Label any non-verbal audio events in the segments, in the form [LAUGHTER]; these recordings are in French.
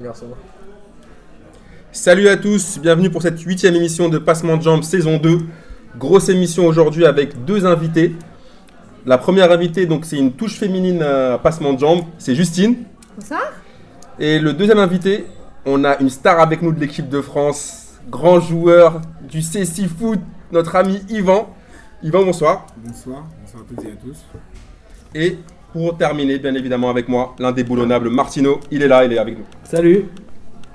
Merci. Salut à tous, bienvenue pour cette huitième émission de Passement de Jambes saison 2. Grosse émission aujourd'hui avec deux invités. La première invitée, donc c'est une touche féminine à Passement de Jambes, c'est Justine. Bonsoir. Et le deuxième invité, on a une star avec nous de l'équipe de France, grand joueur du C6 Foot, notre ami Yvan. Yvan, bonsoir. Bonsoir, bonsoir à toutes et à tous. Et pour terminer, bien évidemment avec moi, l'indéboulonnable Martino, il est là, il est avec nous. Salut.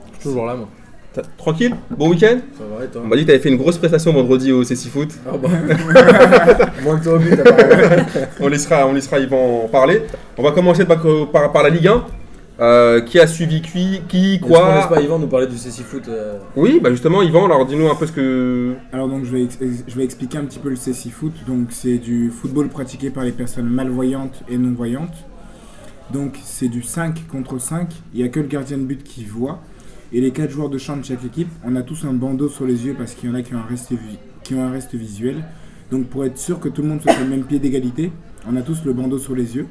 Je suis toujours là, moi. T'as- Tranquille Bon week-end Ça va et toi On m'a dit que t'avais fait une grosse prestation vendredi au C6 Foot. Ah bah. [LAUGHS] Moins que toi au but, apparemment. On laissera, on laissera Yvan en parler. On va commencer par, par, par la Ligue 1. Euh, qui a suivi qui, qui Est-ce qu'on quoi laisse pas Yvan nous parler du CC Foot euh, Oui, bah justement, Yvan, alors dis-nous un peu ce que. Alors donc je vais, je vais expliquer un petit peu le CC Foot. Donc c'est du football pratiqué par les personnes malvoyantes et non-voyantes. Donc c'est du 5 contre 5. Il n'y a que le gardien de but qui voit. Et les 4 joueurs de champ de chaque équipe, on a tous un bandeau sur les yeux parce qu'il y en a qui ont un reste, vi- qui ont un reste visuel. Donc pour être sûr que tout le monde soit sur le même pied d'égalité, on a tous le bandeau sur les yeux.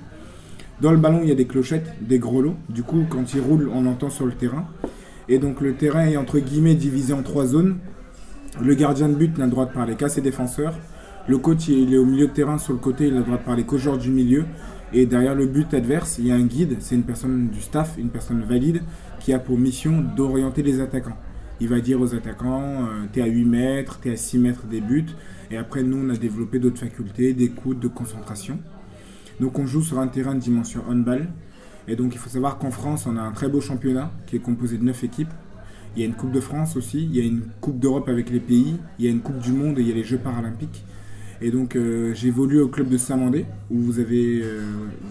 Dans le ballon, il y a des clochettes, des grelots. Du coup, quand il roule, on l'entend sur le terrain. Et donc le terrain est entre guillemets divisé en trois zones. Le gardien de but n'a le droit de parler qu'à ses défenseurs. Le coach, il est au milieu de terrain sur le côté, il a le droit de parler qu'aux joueurs du milieu. Et derrière le but adverse, il y a un guide, c'est une personne du staff, une personne valide, qui a pour mission d'orienter les attaquants. Il va dire aux attaquants, euh, t'es à 8 mètres, t'es à 6 mètres des buts. Et après, nous, on a développé d'autres facultés, d'écoute, de concentration. Donc on joue sur un terrain de dimension handball. Et donc il faut savoir qu'en France, on a un très beau championnat qui est composé de 9 équipes. Il y a une Coupe de France aussi, il y a une Coupe d'Europe avec les pays, il y a une Coupe du Monde et il y a les Jeux paralympiques. Et donc euh, j'ai évolué au club de Saint-Mandé où vous avez, euh,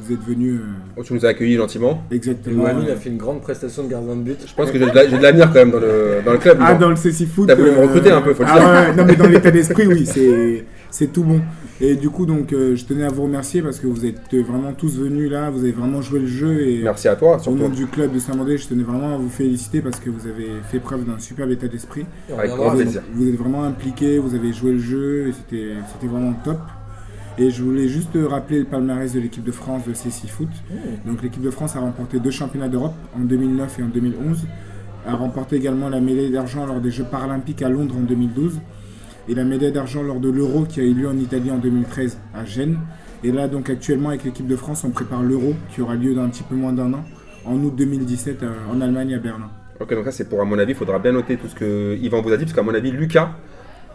vous êtes venu euh, Oh, tu nous as accueillis gentiment. exactement. Euh, a fait une grande prestation de gardien de but. Je pense que j'ai de l'avenir quand même dans le, dans le club. Ah, dans le CC Foot. T'as voulu me recruter un peu, faut le ah, dire. ouais, non, mais dans l'état d'esprit, oui, c'est, c'est tout bon. Et du coup, donc, euh, je tenais à vous remercier parce que vous êtes vraiment tous venus là, vous avez vraiment joué le jeu. Et Merci à toi, au nom surtout. du club de Saint-Mandé, je tenais vraiment à vous féliciter parce que vous avez fait preuve d'un superbe état d'esprit. Avec grand plaisir. Vous êtes vraiment impliqués, vous avez joué le jeu et c'était, vraiment top. Et je voulais juste rappeler le palmarès de l'équipe de France de C6 Foot. Donc l'équipe de France a remporté deux championnats d'Europe en 2009 et en 2011. A remporté également la médaille d'argent lors des Jeux paralympiques à Londres en 2012 et la médaille d'argent lors de l'Euro qui a eu lieu en Italie en 2013 à Gênes. Et là donc actuellement avec l'équipe de France on prépare l'Euro qui aura lieu dans un petit peu moins d'un an en août 2017 euh, en Allemagne à Berlin. Ok, donc ça c'est pour, à mon avis, il faudra bien noter tout ce que Yvan vous a dit, parce qu'à mon avis, Lucas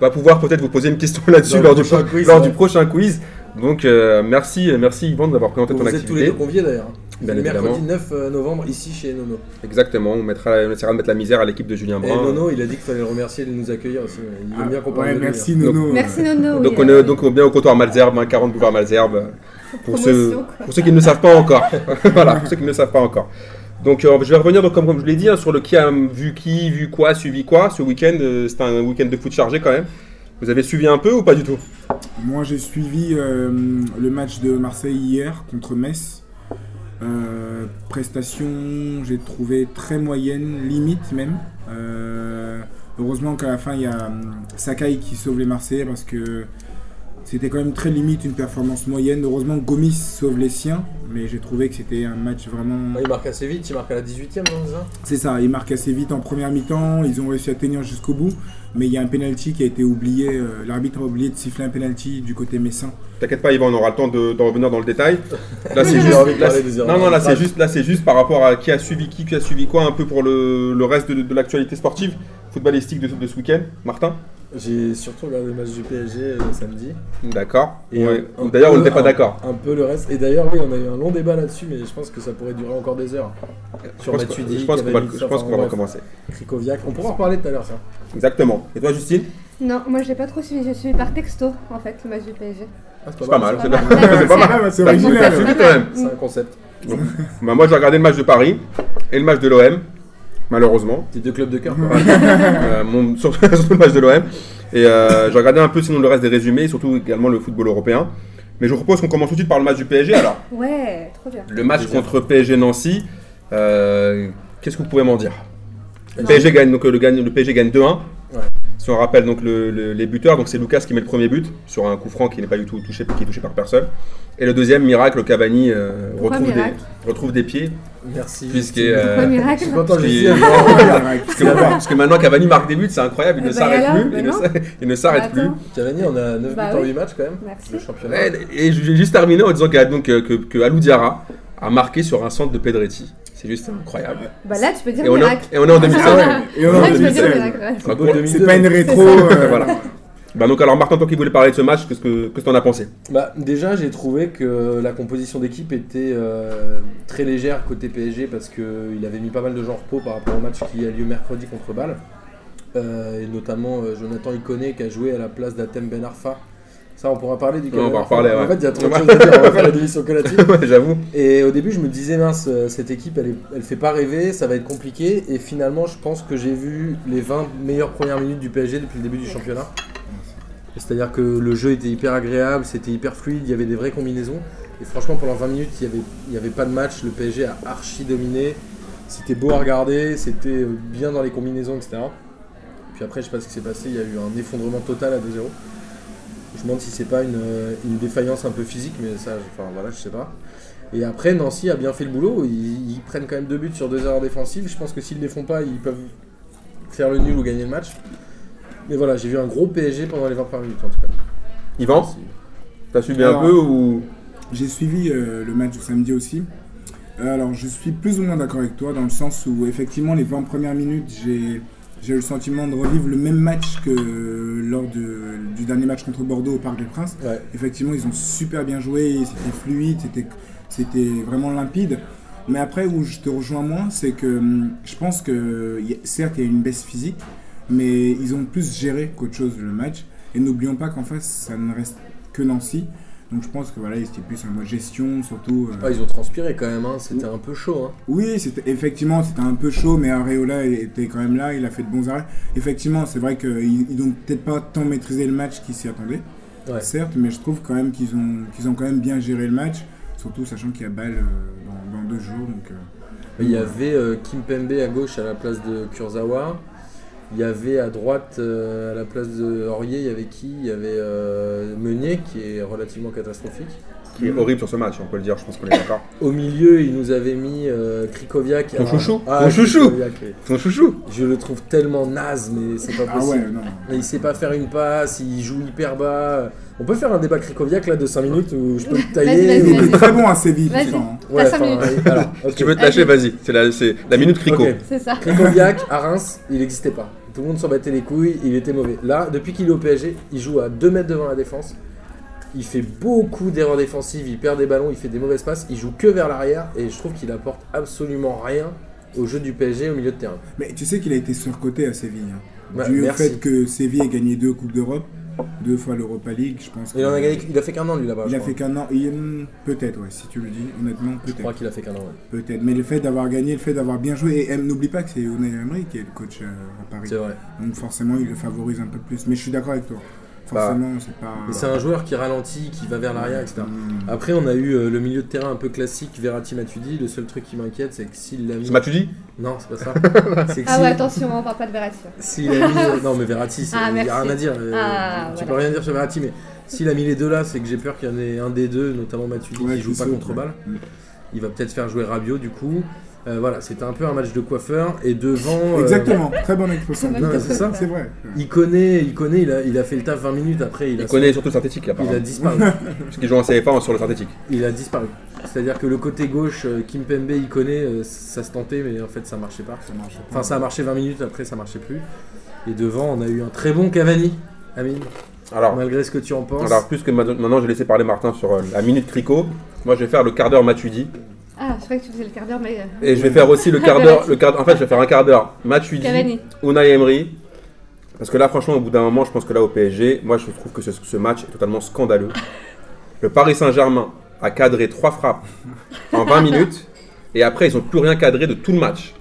va pouvoir peut-être vous poser une question [LAUGHS] là-dessus lors, du, quiz, lors ouais. du prochain quiz. Donc euh, merci, merci Yvan d'avoir présenté Vous ton êtes tous les activité. deux conviés d'ailleurs. Bien mercredi 9 novembre ici chez Nono. Exactement, on, mettra, on essaiera de mettre la misère à l'équipe de Julien Et Brun. Nono, il a dit qu'il fallait le remercier de nous accueillir aussi. Il aime bien qu'on ouais, merci hein. Nono. Merci Euh, Nono. Donc oui, on euh, est donc on est bien au comptoir Malzerbe, hein, 40 boulevard Malzerbe. Pour Promotion, ceux, pour ceux qui ne le savent pas encore. [LAUGHS] voilà, pour ceux qui ne le savent pas encore. Donc euh, je vais revenir, donc, comme, comme je l'ai dit, hein, sur le qui a vu qui, vu quoi, suivi quoi. Ce week-end, euh, c'était un week-end de foot chargé quand même. Vous avez suivi un peu ou pas du tout? Moi, j'ai suivi euh, le match de Marseille hier contre Metz. Euh, prestation, j'ai trouvé très moyenne, limite même. Euh, heureusement qu'à la fin, il y a hum, Sakai qui sauve les Marseillais parce que c'était quand même très limite, une performance moyenne. Heureusement, Gomis sauve les siens, mais j'ai trouvé que c'était un match vraiment. Ouais, Il marque assez vite, il marque à la 18ème, non c'est ça C'est ça, ils marquent assez vite en première mi-temps, ils ont réussi à tenir jusqu'au bout, mais il y a un penalty qui a été oublié, euh, l'arbitre a oublié de siffler un penalty du côté messin. T'inquiète pas, Yvan, on aura le temps de, d'en revenir dans le détail. Là, [LAUGHS] c'est juste. là, c'est- non, non, là, c'est juste, là, c'est juste par rapport à qui a suivi qui, qui a suivi quoi, un peu pour le, le reste de, de l'actualité sportive, footballistique de, de ce week-end. Martin? J'ai surtout regardé le match du PSG le samedi. D'accord. Et Ouais. un- un D'ailleurs, on n'était pas d'accord. Un peu le reste. Et d'ailleurs, oui, on a eu un long débat là-dessus, mais je pense que ça pourrait durer encore des heures. Je Sur pense que- Matuidi, je pense qu'on va, je pense qu'on va recommencer. Krikoviak. On pourra en reparler tout à l'heure, ça. Exactement. Et toi, Justine? Non, moi je l'ai pas trop suivi. Je suis par texto en fait le match du PSG. Ah, C'est pas mal. C'est C'est pas pas mal. c'est pas mal. C'est original. t'as suivi quand même. C'est un concept. Bah, moi, j'ai regardé le match de Paris et le match de l'OM, malheureusement. Tes deux clubs de cœur, quoi. [LAUGHS] Euh, mon- [LAUGHS] surtout, surtout le match de l'OM. Et euh, j'ai regardé un peu sinon le reste des résumés, et surtout également le football européen. Mais je vous propose qu'on commence tout de suite par le match du PSG. Alors, Ouais, trop bien. le match contre PSG Nancy, euh, qu'est-ce que vous pouvez m'en dire? Le. PSG gagne, donc, euh, le, gagne, le PSG gagne 2-1. Si on rappelle donc le- le- les buteurs, donc c'est Lucas qui met le premier but sur un coup franc qui n'est pas du tout touché, qui est touché par personne. Et le deuxième, Miracle, Cavani euh, retrouve, Miracle? des, retrouve des pieds. Merci. Puisque, euh, miracle? Je Parce. Parce que, parce que maintenant Cavani marque des buts, c'est incroyable, il Eh ne ben, s'arrête plus. ben Il ne s'arrête- il ne s'arrête plus. Cavani, on a 9 Bah buts en oui. 8 matchs quand même. Merci. Le championnat. Ouais, Et je vais juste terminer en disant que, donc, euh, que, que Alou Diarra a marqué sur un centre de Pedretti. C'est juste incroyable. Bah là, tu peux dire Et on, est, miracle. et on est en 2005. [LAUGHS] Et on est en tu peux dire 2016. miracle. ouais. Donc, Football on- 2002. C'est pas une rétro. euh, voilà. Bah donc alors Martin, toi qui voulais parler de ce match, qu'est-ce que que t'en as pensé? Bah, déjà, j'ai trouvé que la composition d'équipe était euh, très légère côté PSG parce qu'il avait mis pas mal de gens en repos par rapport au match qui a lieu mercredi contre Bâle. Euh, et notamment euh, Jonathan Iconé qui a joué à la place d'Atem Ben Arfa. Ça, on pourra parler du Ouais, on va en reparler, En fait, il y a trop de choses à dire. On va faire une émission collective. [LAUGHS] Ouais, J'avoue. Et au début, je me disais, mince, euh, cette équipe, elle, est- elle fait pas rêver, ça va être compliqué. Et finalement, je pense que j'ai vu les 20 meilleures premières minutes du PSG depuis le début du championnat. C'est-à-dire que le jeu était hyper agréable, c'était hyper fluide, il y avait des vraies combinaisons. Et franchement, pendant 20 minutes, il n'y avait, il y avait pas de match. Le PSG a archi dominé. C'était beau à regarder, c'était euh, bien dans les combinaisons, etc. Puis après, je sais pas ce qui s'est passé, il y a eu un effondrement total à 2-0. Je me demande si c'est pas une, euh, une défaillance un peu physique, mais ça, je- enfin voilà, je sais pas. Et après, Nancy a bien fait le boulot. Ils, ils prennent quand même deux buts sur deux erreurs défensives. Je pense que s'ils ne les font pas, ils peuvent faire le nul ou gagner le match. Mais voilà, j'ai vu un gros PSG pendant les 20 premières minutes en tout cas. Yvan, t'as suivi un peu ou? J'ai suivi euh, le match du samedi aussi. Euh, alors, je suis plus ou moins d'accord avec toi dans le sens où, effectivement, les 20 premières minutes, j'ai j'ai eu le sentiment de revivre le même match que lors de- du dernier match contre Bordeaux au Parc des Princes. Ouais. Effectivement, ils ont super bien joué, c'était fluide, c'était- c'était vraiment limpide. Mais après, où je te rejoins moins, c'est que hum, je pense que, certes, il y a une baisse physique, mais ils ont plus géré qu'autre chose le match. Et n'oublions pas qu'en face, ça ne reste que Nancy. Donc je pense que voilà, ils étaient plus en mode gestion, surtout. euh, Ah, ils ont transpiré quand même, hein. c'était un peu chaud. Hein. oui, c'était effectivement c'était un peu chaud, mais Areola était quand même là, il a fait de bons arrêts. Effectivement, c'est vrai qu'ils ils n'ont peut-être pas tant maîtrisé le match qu'ils s'y attendaient, Ouais. certes, mais je trouve quand même qu'ils ont, qu'ils ont quand même bien géré le match, surtout sachant qu'il y a balle euh, dans, dans deux jours. Donc, euh, Il y avait euh, Kim Pembe à gauche à la place de Kurzawa. Il y avait à droite, euh, à la place de Aurier, il y avait qui? Il y avait euh, Meunier qui est relativement catastrophique. Qui est horrible sur ce match, on peut le dire, je pense qu'on est d'accord. [COUGHS] Au milieu, il nous avait mis euh, Krikoviak. Ton chouchou Ah, Ton chouchou Krikoviak, oui. Ton chouchou Je le trouve tellement naze, mais c'est pas ah possible. ouais, non. Mais il sait pas faire une passe, il joue hyper bas. On peut faire un débat Krikoviak là de 5 minutes où je peux le tailler. Il est très bon à Séville, Vas-y. Ouais, minutes. Si tu veux te lâcher, vas-y. C'est la, c'est la minute crico. Ok. C'est ça. Krikoviak à Reims, il n'existait pas. Tout le monde s'en battait les couilles, il était mauvais. Là, depuis qu'il est au PSG, il joue à 2 mètres devant la défense. Il fait beaucoup d'erreurs défensives, il perd des ballons, il fait des mauvaises passes, il joue que vers l'arrière et je trouve qu'il apporte absolument rien au jeu du PSG au milieu de terrain. Mais tu sais qu'il a été surcoté à Séville. hein. Au merci. fait que Séville ait gagné deux Coupes d'Europe, deux fois l'Europa League, je pense. Il en a gagné, il a fait qu'un an lui là-bas. Il a crois. fait qu'un an. hmm, Peut-être, ouais, si tu le dis, honnêtement, Je crois qu'il a fait qu'un an. ouais. Peut-être. Mais le fait d'avoir gagné, le fait d'avoir bien joué, et eh, n'oublie pas que c'est Unai Emery qui est le coach euh, à Paris. C'est vrai. Donc forcément, il le favorise un peu plus. Mais je suis d'accord avec toi. Forcément, c'est pas. Mais c'est un joueur qui ralentit, qui va vers l'arrière, etc. Hmm. Après, on a eu euh, le milieu de terrain un peu classique, Verratti Matuidi. Le seul truc qui m'inquiète, c'est que s'il l'a mis. C'est ma tu dis Non, c'est pas ça. [LAUGHS] c'est que Ah ouais, attention, on parle pas de Verratti. S'il a mis. euh, Non, mais Verratti, il Ah, n'y a rien à dire. euh, Ah, tu voilà. peux rien dire sur Verratti, mais s'il a mis les deux là, c'est que j'ai peur qu'il y en ait un des deux, notamment Matuidi, Ouais, qui joue pas contre balle. Il va peut-être faire jouer Rabiot du coup. Euh, voilà, c'était un peu un match de coiffeur. Et devant. euh, Exactement, très bonne expression. C'est ça. C'est vrai. Il connaît, il connaît, il a, il a fait le taf 20 minutes après. Il, Il a, connaît surtout le synthétique, il a disparu. [LAUGHS] Parce qu'il joue en CFA sur le synthétique. Il a disparu. C'est-à-dire que le côté gauche, euh, Kim Pembe, il connaît, ça se tentait, mais en fait ça marchait pas. Ça marche pas. Enfin, ça a marché 20 minutes, après ça marchait plus. Et devant, on a eu un très bon Cavani, Amine, Alors, malgré ce que tu en penses. alors plus que ma- maintenant, j'ai laissé parler Martin sur la minute crico. Moi, je vais faire le quart d'heure Matuidi. Ah, je croyais que tu faisais le quart d'heure, mais. euh, Et je vais faire aussi le [LAUGHS] quart d'heure. Le quart, en fait, je vais faire un quart d'heure Matuidi, Cavani. Unai Emery. Parce que là, franchement, au bout d'un moment, je pense que là, au PSG, moi, je trouve que ce, ce match est totalement scandaleux. [LAUGHS] Le Paris Saint-Germain a cadré trois frappes en 20 minutes. Et après, ils n'ont plus rien cadré de tout le match.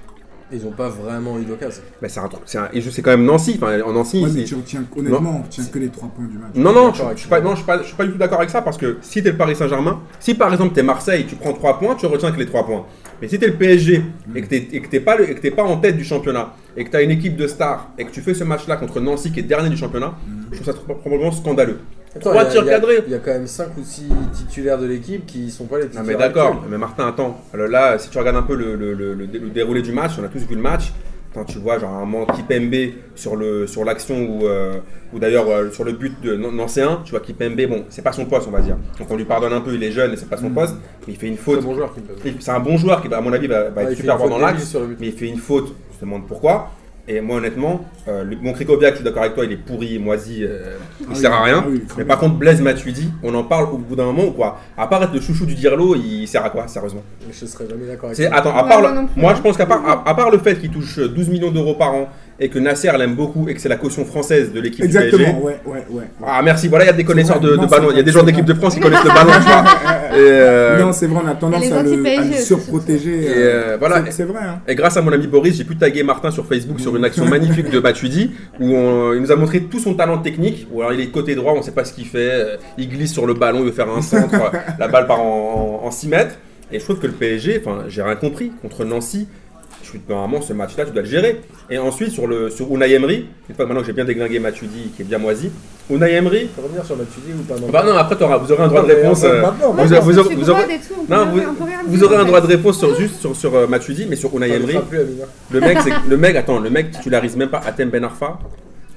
Ils ont pas vraiment eu d'occasion. Bah, c'est un truc. c'est un- Et je sais quand même Nancy. Enfin, en Nancy. Ouais, mais tu retiens, honnêtement, on retient que les 3 points du match. Non, non, je, je suis pas, non, je suis pas, je suis pas du tout d'accord avec ça parce que si t'es le Paris Saint-Germain, si par exemple t'es Marseille, tu prends 3 points, tu retiens que les 3 points. Mais si t'es le PSG et que t'es, et que t'es pas, le- et que t'es pas en tête du championnat et que t'as une équipe de stars et que tu fais ce match-là contre Nancy qui est dernier du championnat, je trouve ça trop- probablement scandaleux. Attends, Trois il y a- tirs cadrés. Il y a quand même 5 ou 6 titulaires de l'équipe qui sont pas les Non titulaires. mais d'accord, mais Martin, attends. Alors là, si tu regardes un peu le, le- le- le dé- le déroulé du match, on a tous vu le match. Attends, tu vois, genre un moment Kipembe sur le sur l'action ou euh, ou d'ailleurs euh, sur le but de Nan- Nancéen, tu vois Kipembe, bon, c'est pas son poste, on va dire. Donc on lui pardonne un peu, il est jeune et c'est pas son poste, mais il fait une C'est faute. un bon joueur C'est un bon joueur qui, à mon avis, va, va Ouais, être super faute dans l'axe, mais il fait une faute. Je te demande pourquoi. Et moi, honnêtement, euh, le- mon Krikoviak, je suis d'accord avec toi, il est pourri, moisi, euh, il Ah sert oui, à rien. ah oui, mais par contre, Blaise Matuidi, on en parle au bout d'un moment ou quoi? À part être le chouchou du Dirlo, il sert à quoi, sérieusement? Je serais jamais d'accord avec ça. Attends, à part moi le- non moi je pense qu'à part, à, à part le fait qu'il touche 12 millions d'euros par an et que Nasser l'aime beaucoup et que c'est la caution française de l'équipe du PSG. Exactement, ouais, ouais, ouais. Ah merci, voilà, il y a des connaisseurs vrai, de, non, de ballon, il y a des gens d'équipe vrai. de France qui connaissent le ballon, tu vois. [LAUGHS] Et, euh, Non, c'est vrai, on a tendance à le, à surprotéger. Et, euh, euh, voilà. c'est- vrai, hein. Et grâce à mon ami Boris, j'ai pu taguer Martin sur Facebook sur une action magnifique de [LAUGHS] Matuidi où on- il nous a montré tout son talent technique. Ou alors il est côté droit, on ne sait pas ce qu'il fait. euh, Il glisse sur le ballon, il veut faire un centre, [LAUGHS] la balle part en, en, 6 mètres. Et je trouve que le PSG, enfin, j'ai rien compris contre Nancy. Normalement ce match-là, tu dois le gérer. Et ensuite sur le sur Unai Emery, une fois maintenant que j'ai bien déglingué Matuidi qui est bien moisi, Unai Emery. Tu peux revenir sur Matuidi ou pas non? Bah non, après t'auras- vous aurez un droit de réponse. euh, vous, aurez- un droit de réponse sur, juste sur, sur euh, Matuidi, mais sur Unai Emery. le mec, le mec, attends, le mec titularise même pas Atem Ben Arfa.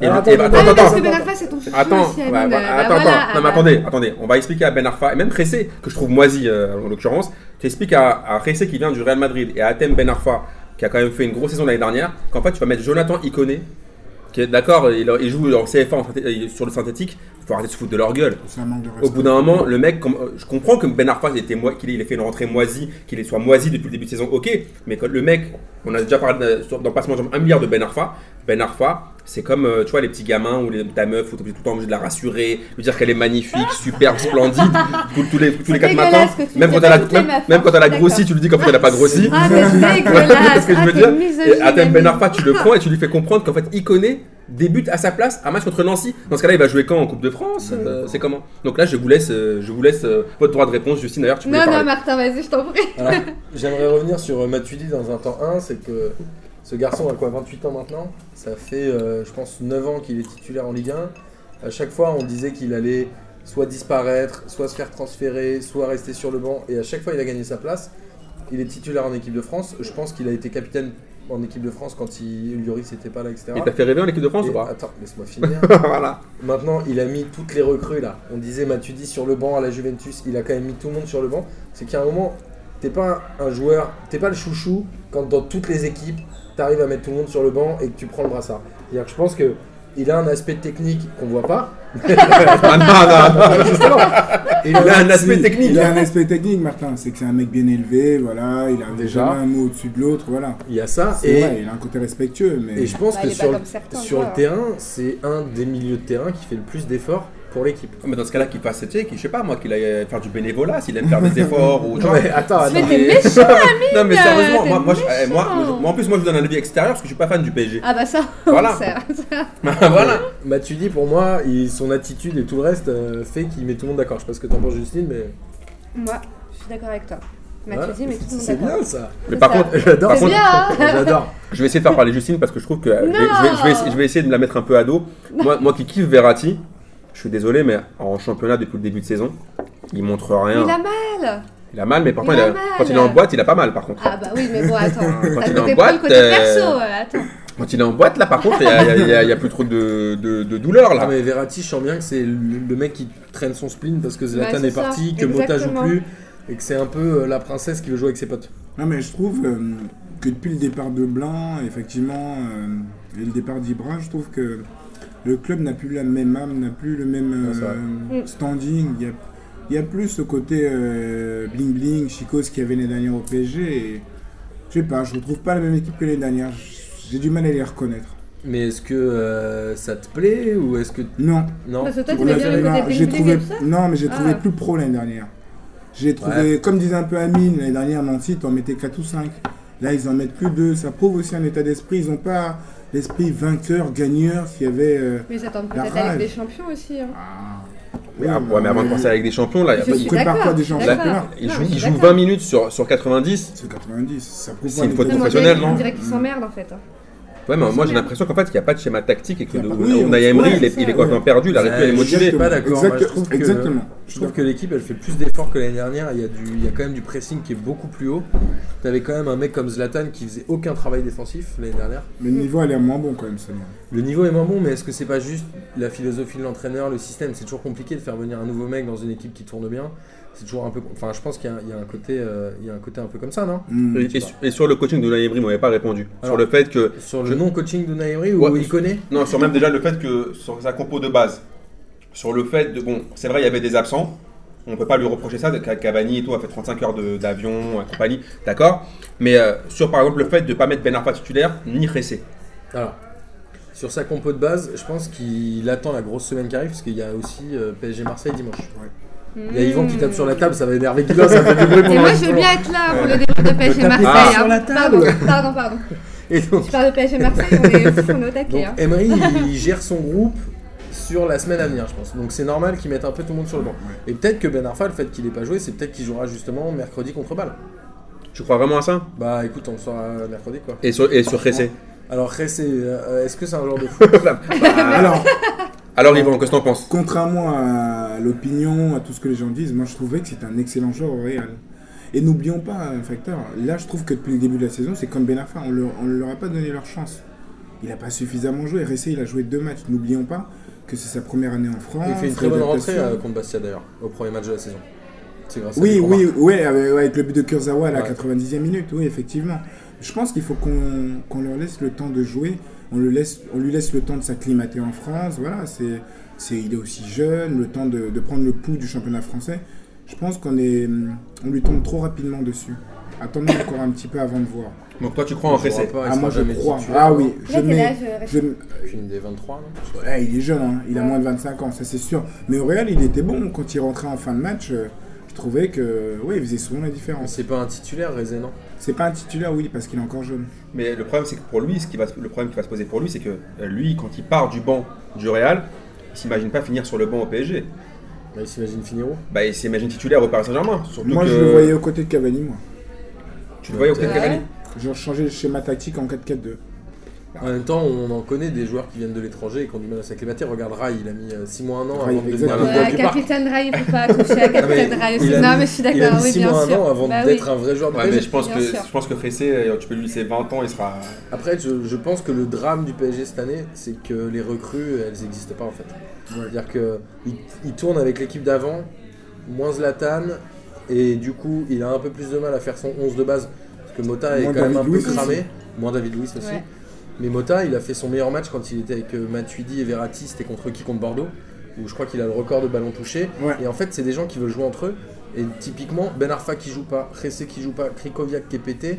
Et Alors, le- et- attends, attends, attends, mais parce attends, que Ben Arfa, c'est ton chouchou attends, aussi, ouais, Amine. ouais, Bah attends, voilà, attends. non mais attendez, attendez, on va expliquer à Ben Arfa et même Ressé, que je trouve moisi euh, en l'occurrence, tu expliques à, à Ressé qui vient du Real Madrid et à Atem Ben Arfa qui a quand même fait une grosse saison l'année dernière, qu'en fait tu vas mettre Jonathan Iconé, qui est d'accord, il, il joue en CFA en euh, sur le synthétique, il faut arrêter de se foutre de leur gueule. C'est un manque de Au bout d'un moment, le mec, comme- euh, je comprends que Ben Arfa, il était moi- qu'il ait fait une rentrée moisie, qu'il soit moisi depuis le début de saison, ok. Mais quand le mec, on a déjà parlé sur- dans Passement Jambes, un milliard de Ben Arfa. Ben Arfa, c'est comme, euh, tu vois, les petits gamins ou les, ta meuf, où t'es tout le temps obligé de la rassurer, lui dire qu'elle est magnifique, [LAUGHS] superbe, splendide, tous, tous les, tous les quatre matins. Même quand, elle a, même, meufs, même quand elle a je suis grossi, tu lui dis qu'en fait elle a pas grossi. Ah, mais dégueulasse [LAUGHS] ce que je veux dire Et Atem Ben. Arfa, tu le prends et tu lui fais comprendre qu'en fait, il connaît débute à sa place un match contre Nancy. Dans ce cas-là, il va jouer quand? En Coupe de France? Euh, C'est comment? Donc là, je vous laisse, euh, je vous laisse euh, votre droit de réponse, Justine. D'ailleurs, tu voulais Non, non, parler. Martin, vas-y, je t'en prie. Voilà. J'aimerais revenir sur Matuidi dans un temps 1, c'est que ce garçon a quoi 28 ans maintenant? Ça fait euh, je pense 9 ans qu'il est titulaire en Ligue 1. À chaque fois on disait qu'il allait soit disparaître, soit se faire transférer, soit rester sur le banc et à chaque fois il a gagné sa place. Il est titulaire en équipe de France. Je pense qu'il a été capitaine en équipe de France quand il, Lloris n'était pas là, etc. Il t'a fait rêver en équipe de France Et- ou pas? Attends, laisse-moi finir. [LAUGHS] Voilà. Maintenant, il a mis toutes les recrues là. On disait Matuidi sur le banc à la Juventus, il a quand même mis tout le monde sur le banc. C'est qu'à un moment, t'es pas un joueur, t'es pas le chouchou quand dans toutes les équipes, t'arrives à mettre tout le monde sur le banc et que tu prends le brassard. C'est-à-dire que je pense que il a un aspect technique qu'on voit pas. [LAUGHS] Ah non, non, non. Justement, il a un aspect technique. Il a un aspect technique, Martin. C'est que c'est un mec bien élevé, voilà. Il a Déjà. un mot au-dessus de l'autre, voilà. il y a ça et, vrai, il a un côté respectueux, mais. et je pense Bah, que sur, comme certains sur le terrain, c'est un des milieux de terrain qui fait le plus d'efforts pour l'équipe. Mais dans ce cas-là, qu'il fasse, tu sais, qu'il- je sais pas moi, qu'il aille faire du bénévolat, s'il aime faire des [LAUGHS] efforts ou. tu Non vois. mais attends, Mais attends. t'es méchant [LAUGHS] Non mais sérieusement, moi, moi, je- méchant. eh, moi, moi, en plus, moi je vous donne un avis extérieur parce que je suis pas fan du PSG. Ah bah ça, [LAUGHS] Voilà. voilà. Matuidi pour moi, il- son attitude et tout le reste euh, fait qu'il met tout le monde d'accord. Je sais pas ce que t'en penses Justine, mais Moi, je suis d'accord avec toi. Mathieu dit, mais tout le monde c'est bien ça. Mais par ça. contre, J'adore. Hein J'adore. je vais essayer de faire parler Justine parce que je trouve que. je, vais, Non. je, vais, essayer- je vais essayer de me la mettre un peu à dos. Moi, moi qui kiffe Verratti, je suis désolé, mais en championnat depuis le début de saison, il montre rien. Il a mal Il a mal, mais pourtant, Il il a a- mal. quand il est en boîte, il a pas mal par contre. Ah bah oui, mais bon, attends. [LAUGHS] Quand il est en boîte, le côté euh, perso, euh, attends. Quand il est en boîte, là, par contre, il y a, plus trop de, de, de douleur là. Ah mais Verratti, je sens bien que c'est le, le mec qui traîne son spleen parce que Zlatan Ouais, c'est est parti, que Mota joue plus et que c'est un peu euh, la princesse qui veut jouer avec ses potes. Non, mais je trouve euh, que depuis le départ de Blanc, effectivement, euh, et le départ d'Ibra, je trouve que le club n'a plus la même âme, n'a plus le même euh, Mm. standing. Il y a, il y a plus ce côté euh, bling bling, chicos qui avait l'année dernière au PSG. Et, je sais pas, je retrouve pas la même équipe que l'année dernière. J'ai du mal à les reconnaître. Mais est-ce que euh, ça te plaît ou est-ce que Non. non Parce que toi, bien le côté j'ai bling trouvé, non, mais j'ai trouvé Ah. plus pro l'année dernière. J'ai trouvé, comme disait un peu Amine, l'année dernière, Nancy, t'en mettais 4 ou 5. Là, ils en mettent plus deux. Ça prouve aussi un état d'esprit. Ils n'ont pas l'esprit vainqueur, gagneur qu'il y avait. euh, Mais ils attendent La peut-être avec des champions aussi. hein. Mais, ah, ouais, mais avant de penser avec des champions, là, il prépare pas des championnat. il joue, il joue d'accord. 20 minutes sur, sur 90. C'est 90. Ça prouve C'est une un faute professionnelle, dirait- non On dirait qu'ils s'emmerdent en fait. hein. Ouais, mais moi j'ai l'impression qu'en fait il n'y a pas de schéma tactique et que Y a on- Emery il est, est complètement perdu, pu aller Ouais, motiver. je suis pas d'accord. Je trouve que- Exactement. Je trouve que l'équipe elle fait plus d'efforts que l'année dernière. Il y, a du, il y a quand même du pressing qui est beaucoup plus haut. T'avais quand même un mec comme Zlatan qui faisait aucun travail défensif l'année dernière. Le niveau a l'air moins bon quand même, Sonia. Le niveau est moins bon, mais est-ce que c'est pas juste la philosophie de l'entraîneur, le système? C'est toujours compliqué de faire venir un nouveau mec dans une équipe qui tourne bien. C'est toujours un peu. Enfin, je pense qu'il y, a- il y a un côté, euh, il y a un côté un peu comme ça, non? Hmm. Et, et sur- et sur le coaching de Emery, vous m'avez pas répondu. Alors, sur le fait que. Sur le Je- non-coaching de où Ouais. il connaît? Non, sur même déjà le fait que. Sur sa compo de base. Sur le fait de. Bon, c'est vrai, il y avait des absents. On peut pas lui reprocher ça. Ca- Cavani et tout a fait 35 heures de- d'avion et compagnie. D'accord? Mais euh, sur par exemple le fait de pas mettre Ben Arfa titulaire ni Ressé. Alors, sur sa compo de base, je pense qu'il attend la grosse semaine qui arrive parce qu'il y a aussi euh, PSG Marseille dimanche. Il y a Yvan qui tape sur la table, ça va énerver Guillaume, ça fait du bruit pour Et moi je veux bien être là pour le début de tapez Marseille. sur hein. la table. Pardon, pardon, pardon. Et donc, Je parle de PSG Marseille, on est, on est au taquet. donc hein. Emery, il gère son groupe sur la semaine à venir, je pense. Donc c'est normal qu'il mette un peu tout le monde sur le banc. Et peut-être que Ben Arfa, le fait qu'il ait pas joué, c'est peut-être qu'il jouera justement mercredi contre Bâle. Tu crois vraiment à ça? Bah écoute, on le saura mercredi quoi. Et sur, et sur Ressé? Alors Ressé, euh, est-ce que c'est un joueur de [LAUGHS] foot? Alors, Alors Yvan, qu'est-ce que t'en penses? contrairement à l'opinion, à tout ce que les gens disent, moi je trouvais que c'est un excellent joueur au Real. Et n'oublions pas un facteur. Là, je trouve que depuis le début de la saison, c'est comme Ben Arfa, on on leur a pas donné leur chance. Il n'a pas suffisamment joué. Ressé, il a joué deux matchs. N'oublions pas que c'est sa première année en France. Il fait une très bonne rentrée euh, contre Bastia d'ailleurs, au premier match de la saison. C'est grâce à Oui, qu'on oui, ouais, avec, le but de Kurzawa à la Ouais. 90e minute, oui, effectivement. Je pense qu'il faut qu'on qu'on leur laisse le temps de jouer, on, le laisse, on lui laisse le temps de s'acclimater en France, voilà, c'est, c'est, il est aussi jeune, le temps de, de prendre le pouls du championnat français. Je pense qu'on est, on lui tombe trop rapidement dessus. Attendons encore un petit peu avant de voir. Donc toi tu crois en Ressé Ah, moi je crois. Ah oui, je mets. euh, Je, Il des 23, non ouais, il est jeune, hein, il a moins de 25 ans, ça c'est sûr. Mais au Real, il était bon quand il rentrait en fin de match. euh, Je trouvais que, ouais, il faisait souvent la Mais différence. C'est pas un titulaire, Rezé, non? C'est pas un titulaire, oui, parce qu'il est encore jeune. Mais le problème, c'est que pour lui, ce qui va, se- le problème qui va se poser pour lui, c'est que euh, lui, quand il part du banc du Real, il s'imagine pas finir sur le banc au PSG. Bah, Il s'imagine finir où? Bah, il s'imagine titulaire au Paris Saint-Germain. Surtout Moi, que je le voyais aux côtés de Cavani, moi. Tu le voyais au côté de. Cavani? J'ai changé le schéma tactique en 4-4-2. En même temps, on en connaît des joueurs qui viennent de l'étranger et qui ont du mal à s'acclimater. Regarde Rai, il a mis 6 mois, un an Rai, avant de devenir le joueur du. Capitaine Rai, il faut pas toucher à [LAUGHS] Capitaine Rai. Non, mais je suis Il a d'accord, mis oui, 6 bien mois, un sûr. an avant Bah d'être oui. un vrai joueur de Ouais, mais je pense, Bien que, sûr. je pense que Fessé, euh, tu peux lui laisser 20 ans, il sera. Après, je, je pense que le drame du PSG cette année, c'est que les recrues, elles n'existent pas en fait. Ouais. C'est-à-dire qu'il il tourne avec l'équipe d'avant, moins Zlatan, et du coup, il a un peu plus de mal à faire son 11 de base. Parce que Mota est quand même un peu cramé. Moins David Luiz aussi. Mais Mota, il a fait son meilleur match quand il était avec euh, Matuidi et Verratti. C'était contre qui Contre Bordeaux. Où je crois qu'il a le record de ballons touchés. Ouais. Et en fait, c'est des gens qui veulent jouer entre eux. Et typiquement, Ben Arfa qui joue pas, Ressé qui joue pas, Krikoviak qui est pété.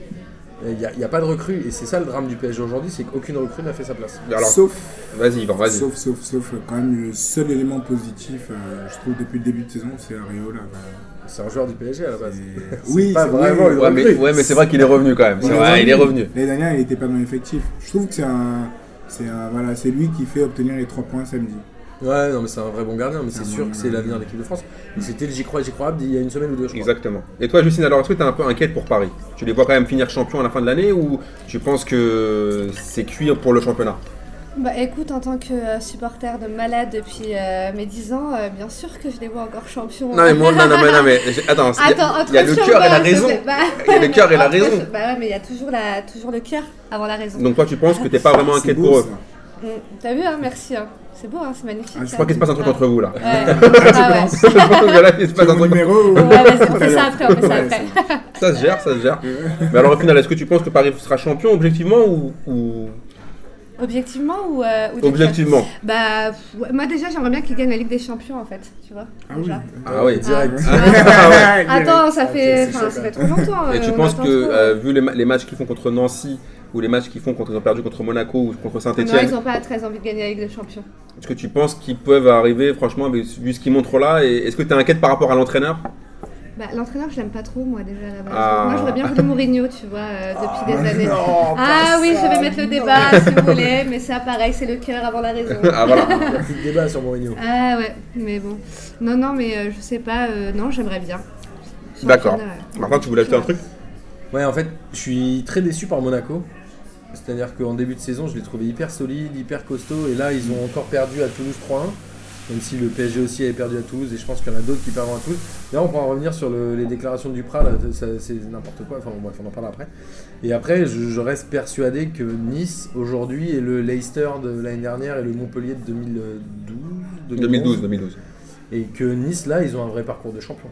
Il n'y a, y a pas de recrue. Et c'est ça le drame du PSG aujourd'hui, c'est qu'aucune recrue n'a fait sa place. Alors, sauf, vas-y, sauf, sauf, sauf, euh, quand même, le seul élément positif, euh, je trouve, depuis le début de saison, c'est Areola. bah. C'est un joueur du PSG à la base. [LAUGHS] Oui, pas c'est- vraiment oui, une Ouais, mais, ouais, mais c'est vrai qu'il est revenu quand même. C'est Il est vrai, il est revenu. L'année dernière, il n'était pas dans l'effectif. Je trouve que c'est un, c'est voilà, c'est lui qui fait obtenir les 3 points samedi. Ouais, non, mais c'est un vrai bon gardien, mais c'est sûr bon que c'est l'avenir de l'équipe de France. C'était le J'y crois, J'y crois il y a une semaine ou deux, je crois. Exactement. Et toi, Justine, alors, est-ce que tu es un peu inquiète pour Paris? Tu les vois quand même finir champion à la fin de l'année ou tu penses que c'est cuit pour le championnat? Bah écoute, en tant que euh, supporter de malade depuis euh, mes 10 ans, euh, bien sûr que je les vois encore champions. Non, mais moi, non, non, mais, non, mais [LAUGHS] attends, il y a- Attends, entre il y a le cœur et la te raison. Bah, Il y a le cœur et la raison. Bah ouais, mais il y a toujours, la, toujours le cœur avant la raison. Donc toi, tu penses que t'es pas vraiment inquiète pour eux. Mm, T'as vu, hein, merci. hein. C'est beau, hein, c'est magnifique. Ah, je Je crois qu'il se passe un truc entre vous là. Ouais. [LAUGHS] Ah ouais. [LAUGHS] Je pense que là, il se passe un truc. numéro ou- Ouais, vas-y, on fait ça après, on fait ça Ouais, après. Ça se gère, ça se gère. Mais alors au final, est-ce que tu penses que Paris sera champion objectivement ou, ou- Objectivement ou, euh, ou objectivement Bah, ouais, moi déjà, j'aimerais bien qu'ils gagnent la Ligue des Champions en fait, tu vois. Ah oui. Ah oui. Direct. Ah ouais. Attends, ça fait, ça fait trop longtemps. Et euh, tu on penses que euh, vu les, ma- les matchs qu'ils font contre Nancy ou les matchs qu'ils font quand ils ont perdu contre Monaco ou contre Non, Saint-Etienne, ils n'ont pas très envie de gagner la Ligue des Champions. est-ce que tu penses qu'ils peuvent arriver franchement avec vu ce qu'ils montrent là et est-ce que tu es inquiète par rapport à l'entraîneur? Bah, l'entraîneur, je l'aime pas trop, moi, déjà, à la base. Ah. Moi, j'aurais bien voulu Mourinho, tu vois, euh, depuis des années. Non, Ah oui, ça, je vais mettre le débat, si vous voulez, mais c'est pareil, c'est le cœur avant la raison. ah voilà. [LAUGHS] Il y a plus de débat sur Mourinho. Ah ouais, mais bon. Non, non, mais euh, je sais pas, euh, non, j'aimerais bien. D'accord. Ouais. Martin, tu voulais ajouter un truc? Ouais, en fait, je suis très déçu par Monaco. C'est-à-dire qu'en début de saison, je l'ai trouvé hyper solide, hyper costaud, et là, ils ont encore perdu à Toulouse 3-1. Même si le PSG aussi avait perdu à Toulouse, et je pense qu'il y en a d'autres qui perdront à Toulouse. D'ailleurs, on pourra revenir sur le- les déclarations du Prat, là, c'est n'importe quoi, enfin bon, bref, on en parle après. Et après, je, je reste persuadé que Nice, aujourd'hui, est le Leicester de l'année dernière et le Montpellier de 2012 2012, 2012. et que Nice, là, ils ont un vrai parcours de champion.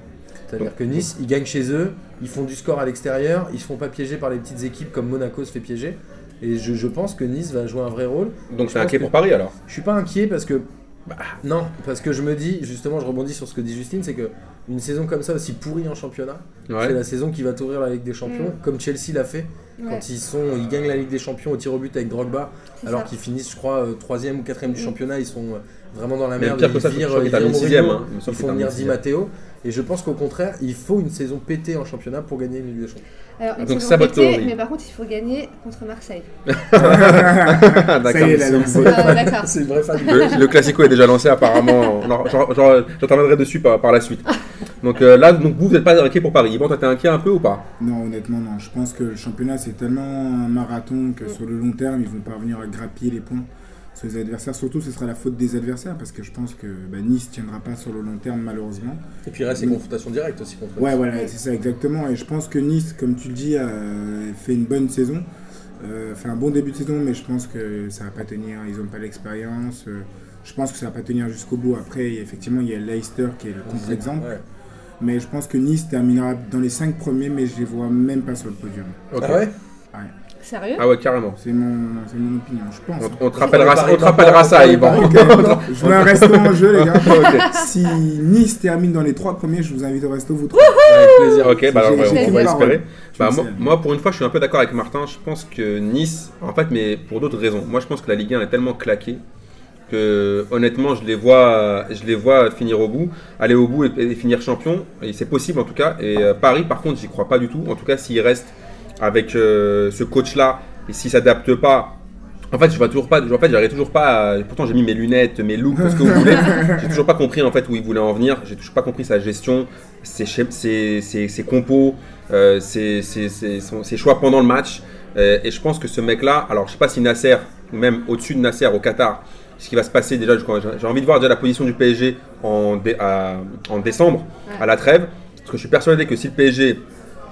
C'est-à-dire que Nice, ils gagnent chez eux, ils font du score à l'extérieur, ils se font pas piéger par les petites équipes comme Monaco se fait piéger. Et je, je pense que Nice va jouer un vrai rôle. Donc c'est inquiet pour Paris alors? Je suis pas inquiet parce que. Bah, non, parce que je me dis, justement, je rebondis sur ce que dit Justine, c'est que une saison comme ça, aussi pourrie en championnat, c'est la saison qui va t'ouvrir la Ligue des Champions, Mm. comme Chelsea l'a fait Ouais, quand ils, sont, ils gagnent la Ligue des Champions au tir au but avec Drogba, alors qu'ils finissent, je crois, euh, troisième ou quatrième du Mm. championnat, ils sont euh, vraiment dans la merde. pire que ils ça, je virent- ils virent hein. Ils font venir Di sixième. Matteo. Et je pense qu'au contraire, il faut une saison pétée en championnat pour gagner une Ligue des Champions. Alors, une Donc, saison pétée, mais par contre, il faut gagner contre Marseille. Ah, [LAUGHS] Ça y est, D'accord. là, C'est- donc, Ah, d'accord. C'est une vraie fan. Le, le classico est déjà lancé apparemment. Alors, j'en- j'en- J'interviendrai dessus par, par la suite. Donc euh, là, donc vous, vous n'êtes pas inquiet pour Paris. Bon, toi, t'es inquiet un peu ou pas? Non, honnêtement, non. Je pense que le championnat, c'est tellement un marathon que sur le long terme, ils vont parvenir à grappiller les points sur les adversaires. Surtout, ce sera la faute des adversaires parce que je pense que bah, Nice tiendra pas sur le long terme, malheureusement. Et puis il reste les confrontations directes aussi contre Ouais, voilà, c'est ça, exactement. Et je pense que Nice, comme tu le dis, a fait une bonne saison. Euh, fait un bon début de saison, mais je pense que ça va pas tenir. Ils n'ont pas l'expérience. Euh, je pense que ça va pas tenir jusqu'au bout. Après, effectivement, il y a Leicester qui est le contre-exemple. Ouais. Mais je pense que Nice terminera dans les 5 premiers, mais je les vois même pas sur le podium. Ok. Ah ouais Sérieux Ah ouais, carrément. C'est mon, c'est mon opinion, je pense. On, on te rappellera, on te rappellera ça, Yvan. Non, [LAUGHS] je mets un resto en jeu, les gars. [LAUGHS] Si Nice termine dans les 3 premiers, je vous invite au resto, vous trois. Avec plaisir. Ok, bah alors, on va espérer. Bah, moi, moi, pour une fois, je suis un peu d'accord avec Martin. Je pense que Nice, en fait, mais pour d'autres raisons. Moi, je pense que la Ligue 1 est tellement claquée que, honnêtement, je les vois, je les vois finir au bout, aller au bout et, et finir champion. Et c'est possible, en tout cas. Et euh, Paris, par contre, j'y crois pas du tout. En tout cas, s'il reste avec euh, ce coach-là et s'il s'adapte pas. En fait, je vois toujours pas. En fait, j'arrive toujours pas. à- pourtant, j'ai mis mes lunettes, mes looks, tout ce que vous voulez. [LAUGHS] J'ai toujours pas compris en fait où il voulait en venir. J'ai toujours pas compris sa gestion, ses, chef- ses, ses, ses compos, euh, ses, son- choix pendant le match. Euh, et je pense que ce mec-là, alors je sais pas si Nasser, ou même au-dessus de Nasser au Qatar, ce qui va se passer déjà, j'ai envie de voir déjà la position du PSG en, dé- à- en décembre, à la trêve. Parce que je suis persuadé que si le PSG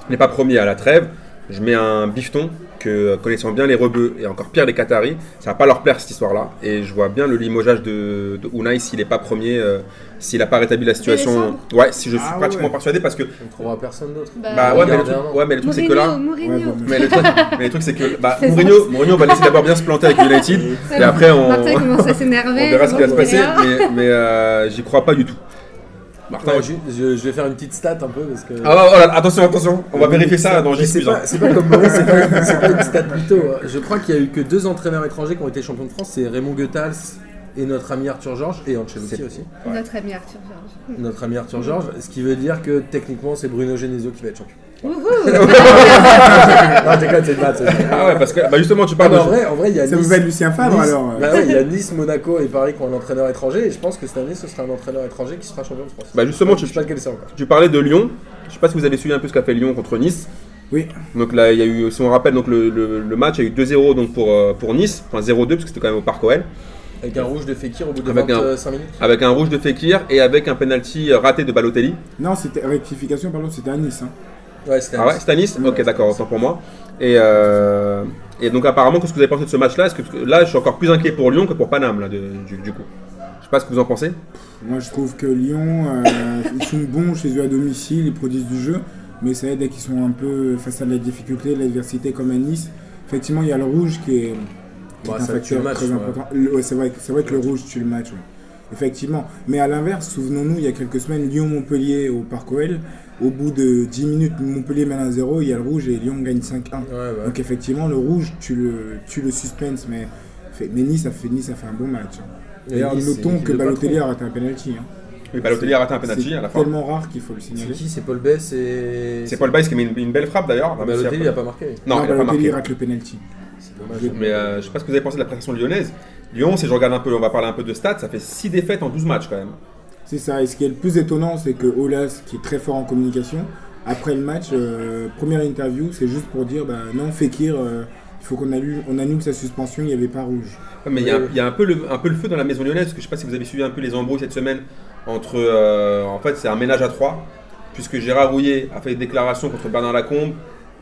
n'est pas premier à la trêve, je mets un bifton que connaissant bien les rebeux et encore pire les Qataris, ça va pas leur plaire cette histoire-là. Et je vois bien le limogeage de, de Unai s'il n'est pas premier, euh, s'il n'a pas rétabli la situation. Ouais, si je suis Ah pratiquement ouais. persuadé parce que On ne trouvera personne d'autre. Bah, bah ouais, mais le truc, un an. ouais, mais le truc c'est que Mourinho, là. Mourinho. Mais le truc, mais le truc c'est que bah, [LAUGHS] Mourinho, Mourinho va laisser d'abord bien se planter avec United [LAUGHS] et après on, Martin commence à s'énerver. [LAUGHS] on verra ce qui va se passer, mais euh, j'y crois pas du tout. Martin, Ouais, je, je- je vais faire une petite stat un peu parce que. ah, oh là, attention, attention, on va vérifier ça dans c'est plus. hein. pas, c'est pas comme Maurice, c'est pas, [LAUGHS] pas une stat plutôt. Je crois qu'il y a eu que deux entraîneurs étrangers qui ont été champions de France, c'est Raymond Goethals et notre ami Arthur Georges, et Ancelotti aussi. Notre ami Arthur Georges. Notre ami Arthur Georges, ce qui veut dire que techniquement c'est Bruno Genesio qui va être champion. [LAUGHS] [LAUGHS] non, je déconne, c'est une. Ah ouais, parce que bah justement, tu Ah, parles mais de. en vrai, en vrai, il y a Ça Nice. vous va être Lucien Favre Nice- alors euh. Bah ouais, il y a Nice, Monaco et Paris qui ont un entraîneur étranger, et je pense que cette année ce sera un entraîneur étranger qui sera champion de France. Bah justement, tu, sais pas lequel c'est encore. tu parlais de Lyon. Je sais pas si vous avez suivi un peu ce qu'a fait Lyon contre Nice. Oui. Donc là, il y a eu, si on rappelle, donc le, le- le match, il y a eu 2-0 donc pour, euh, pour Nice, enfin 0-2 parce que c'était quand même au Parc OL, Avec un rouge de Fekir au bout de Avec un- 25 minutes. avec un rouge de Fekir et avec un penalty raté de Balotelli. Non, c'était rectification, pardon, c'était à Nice. hein. Ouais, c'était Ah ouais, c'était à Nice Ouais, Ok, d'accord, autant pour moi. Et, euh, et donc apparemment, qu'est-ce que vous avez pensé de ce match-là? Est-ce que là, je suis encore plus inquiet pour Lyon que pour Paname là, de- du, du coup. Je sais pas ce que vous en pensez. Moi, je trouve que Lyon, euh, ils sont bons chez eux à domicile, ils produisent du jeu, mais ça aide dès qu'ils sont un peu face à la difficulté, l'adversité comme à Nice. Effectivement, il y a le rouge qui est, qui Bah, est un ça tue facteur le match, très ouais. important. Le- ouais, c'est vrai, que- c'est vrai que le rouge tue le match. ouais. Effectivement. Mais à l'inverse, souvenons-nous, il y a quelques semaines, Lyon-Montpellier au Parc OL. Au bout de 10 minutes, Montpellier mène à 0, il y a le rouge et Lyon gagne 5-1. Ouais, ouais. Donc effectivement, le rouge tue le, tue le suspense, mais, fait, mais Nice, a fait, nice a fait un bon match. hein. Et D'ailleurs, Nice, c'est notons que Balotelli a raté un penalty. hein. Oui, Balotelli a raté un penalty C'est à la fin. tellement rare qu'il faut le C'est signaler. qui? C'est Paul Bess et. C'est Paul Bice qui met une, une belle frappe d'ailleurs. Balotelli, il après- a pas marqué. Non, il a pas Balotelli marqué. rate le penalty. C'est dommage. Je- Mais euh, je sais pas ce que vous avez pensé de la prestation lyonnaise. Lyon, si je regarde un peu, on va parler un peu de stats, ça fait 6 défaites en 12 matchs quand même. C'est ça. Et ce qui est le plus étonnant, c'est que Olas, qui est très fort en communication, après le match, euh, première interview, c'est juste pour dire bah, non, Fekir, euh, il faut qu'on annule, on annule sa suspension, il n'y avait pas rouge. Mais il y a, un, peu le, feu dans la maison lyonnaise, parce que je sais pas si vous avez suivi un peu les embrouilles cette semaine entre. euh, en fait, c'est un ménage à trois, puisque Gérard Rouillet a fait des déclarations contre Bernard Lacombe.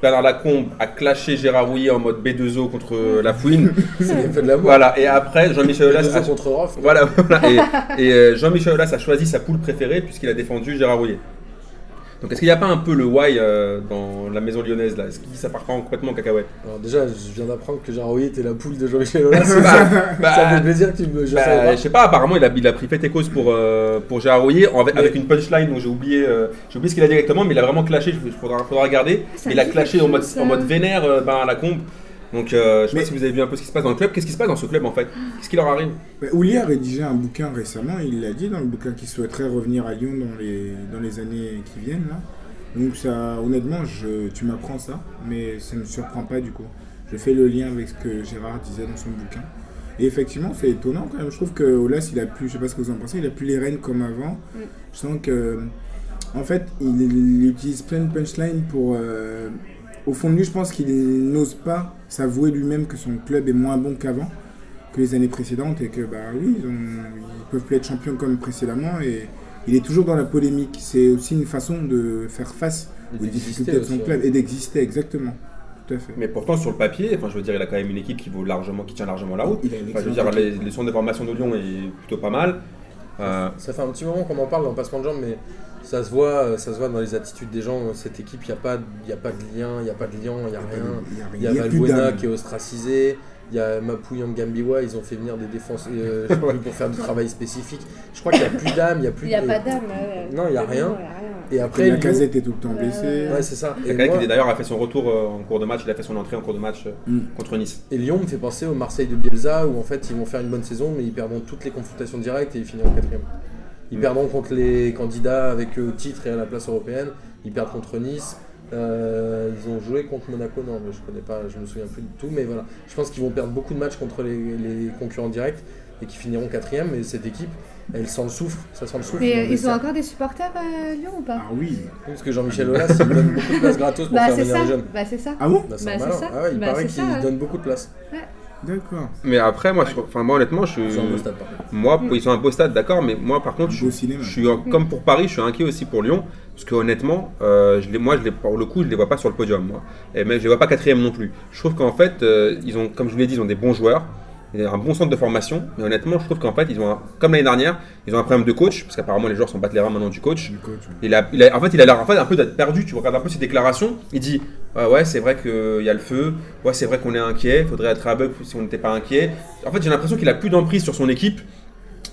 Bernard Lacombe a clashé Gérard Rouillet en mode B2O contre euh, La Fouine. [LAUGHS] De voilà, et après, Jean-Michel Aulas a, contre Rof. Voilà, [LAUGHS] voilà. Et, et, euh, Jean-Michel Aulas a choisi sa poule préférée puisqu'il a défendu Gérard Rouillet. Donc est-ce qu'il n'y a pas un peu le why euh, dans la maison lyonnaise là? Est-ce que ça part pas complètement en cacahuète? Alors déjà, je viens d'apprendre que Gérard Rouillet était la poule de Jean-Michel Aulas. [LAUGHS] Bah, [LAUGHS] ça me fait plaisir que tu me. Je bah, savais je sais pas, apparemment il a, il a pris fait et cause pour, euh, pour Gérard Rouillet en- avec, Mais- avec une punchline dont j'ai oublié, euh, j'ai oublié ce qu'il a dit directement, mais il a vraiment clashé, il faudra, faudra regarder. Ça Mais il a clashé en mode, chose, en mode vénère euh, ben, à la combe. Donc euh, je sais Mais- pas si vous avez vu un peu ce qui se passe dans le club. Qu'est-ce qui se passe dans ce club en fait? Qu'est-ce qui leur arrive? Ouli a rédigé un bouquin récemment, il l'a dit dans le bouquin qu'il souhaiterait revenir à Lyon dans les, dans les années qui viennent. Là. Donc ça, honnêtement, je, tu m'apprends ça, mais ça ne me surprend pas du coup. Je fais le lien avec ce que Gérard disait dans son bouquin. Et effectivement, c'est étonnant quand même. Je trouve que Olas, il a plus, je sais pas ce que vous en pensez, il a plus les rênes comme avant. Mm. Je sens que, en fait, il, il utilise plein de punchlines pour. euh, au fond de lui, je pense qu'il n'ose pas s'avouer lui-même que son club est moins bon qu'avant, que les années précédentes, et que, bah oui, ils, ont- ils peuvent plus être champions comme précédemment, et il est toujours dans la polémique. C'est aussi une façon de faire face aux difficultés de son aussi, club et d'exister, exactement. Tout à fait. Mais pourtant sur le papier, enfin je veux dire, il a quand même une équipe qui vaut largement, qui tient largement la route. Il a une Enfin, je veux dire, les, les centres de formation de Lyon est plutôt pas mal. Euh, Ça fait un petit moment qu'on en parle dans le passement de jambes, mais ça se voit, euh, ça se voit dans les attitudes des gens. Cette équipe, il n'y a, pas- il y a pas de lien, il n'y a pas de lien, il n'y a rien. Il y a, Valbuena qui est ostracisé, il y a Mapouillan de Gambiwa, ils ont fait venir des défenses euh, pour faire du travail spécifique. Je crois qu'il n'y a plus d'âme, il n'y a plus Il n'y a de- pas d'âme. ouais. Non, il y a rien. Et Après, la casette est tout le temps Ouais, blessée. ouais. C'est ça. Et, moi- qui d'ailleurs a fait son retour euh, en cours de match, il a fait son entrée en cours de match euh, Mm. contre Nice. et Lyon me fait penser au Marseille de Bielsa où en fait ils vont faire une bonne saison mais ils perdront toutes les confrontations directes et ils finiront quatrième. Ils perdront contre les candidats avec eux au titre et à la place européenne. Ils perdent contre Nice. Euh, ils ont joué contre Monaco, non, mais je connais pas, je me souviens plus du tout. Mais voilà, je pense qu'ils vont perdre beaucoup de matchs contre les, les concurrents directs et qu'ils finiront quatrième. Mais cette équipe, elle sent le souffle, ça sent le souffle. Mais ils ont encore des supporters à Lyon ou pas? Ah oui. Parce que Jean-Michel Aulas, il donne beaucoup de place gratos pour Bah faire c'est venir ça. les jeunes. Bah c'est ça. Ah bon? Bah, c'est Bah, ça. Ah ouais, il Bah, paraît qu'il donne beaucoup de place. D'accord. Mais après, moi, je, enfin, moi honnêtement, je, C'est un beau stade par contre. moi, ils sont un beau stade, d'accord, mais moi, par contre, je, suis comme pour Paris, je suis inquiet aussi pour Lyon, parce que honnêtement, euh, je les, moi, je les, pour le coup, je les vois pas sur le podium, moi, et mais je les vois pas quatrième non plus. Je trouve qu'en fait, euh, ils ont, comme je vous l'ai dit, ils ont des bons joueurs. A un bon centre de formation, mais honnêtement, je trouve qu'en fait, ils ont un- comme l'année dernière, ils ont un problème de coach, parce qu'apparemment les joueurs sont battent les reins maintenant du coach. Du coach, ouais. Il a, il a- en fait, il a l'air en fait, un peu d'être perdu. Tu regardes un peu ses déclarations. Il dit Ouais, ouais c'est vrai qu'il y a le feu. Ouais, c'est vrai qu'on est inquiet. Il faudrait être aveugle si on n'était pas inquiet. En fait, j'ai l'impression qu'il a plus d'emprise sur son équipe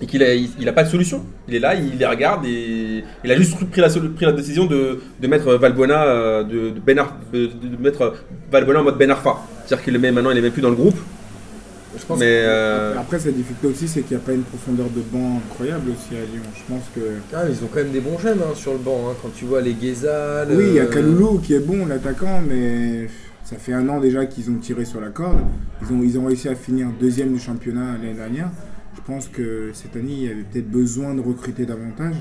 et qu'il a, il, il a pas de solution. Il est là, il les regarde et il a juste pris la, pris la décision de, de mettre Valbuena, euh, de, de, Ben Ar- de- de mettre Valbuena en mode Ben Arfa. C'est-à-dire qu'il le met maintenant, il est même plus dans le groupe. Je pense Mais euh, Après, sa difficulté aussi, c'est qu'il n'y a pas une profondeur de banc incroyable aussi à Lyon. Je pense que. Ah, mais ils ont quand même des bons jeunes hein, sur le banc. hein. Quand tu vois les Guézal. Oui, il y a euh, Kaloulou qui est bon, l'attaquant, mais ça fait un an déjà qu'ils ont tiré sur la corde. Ils ont, ils ont réussi à finir deuxième du championnat l'année dernière. Je pense que cette année, il y avait peut-être besoin de recruter davantage.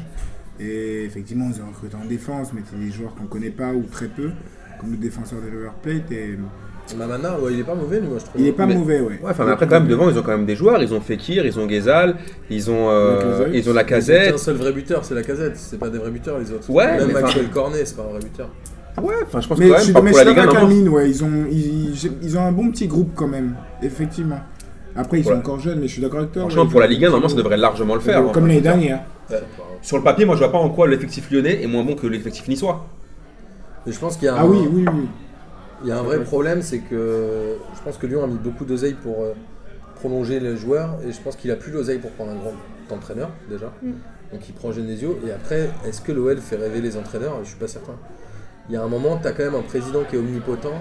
Et effectivement, ils ont recruté en défense, mais c'est des joueurs qu'on ne connaît pas ou très peu, comme le défenseur de River Plate. Et Mamana, ouais, il est pas mauvais, lui, moi, je trouve. il n'est pas Mais- mauvais, ouais. ouais, enfin, mais après, quand même, devant, ils ont quand même des joueurs. Ils ont Fekir, ils ont Gezal, ils ont, euh, ils ont la Ils ont qu'un casette. seul vrai buteur, c'est la casette. C'est pas des vrais buteurs, les autres. Ouais, Même Maxwell Cornet, c'est pas un vrai buteur. Ouais, enfin, je pense Mais quand je même, suis, pas mais pour je la suis Ligue 1, d'accord non, avec non. Amine, ouais. Ils ont, ils, ils ont un bon petit groupe quand même, effectivement. Après, ils sont encore jeunes, mais je suis d'accord avec toi. Franchement, pour la Ligue 1, un normalement, ça devrait largement le faire. hein. Comme l'année dernière. Sur le papier, moi, je vois pas en quoi l'effectif lyonnais est moins bon que l'effectif niçois. Mais je pense qu'il y a un, Ah oui, oui, oui. Il y a un vrai problème, c'est que je pense que Lyon a mis beaucoup d'oseille pour euh, prolonger les joueurs et je pense qu'il a plus l'oseille pour prendre un grand entraîneur déjà. Mm. Donc il prend Genesio et après, est-ce que l'OL fait rêver les entraîneurs? Je suis pas certain. Il y a un moment, tu as quand même un président qui est omnipotent,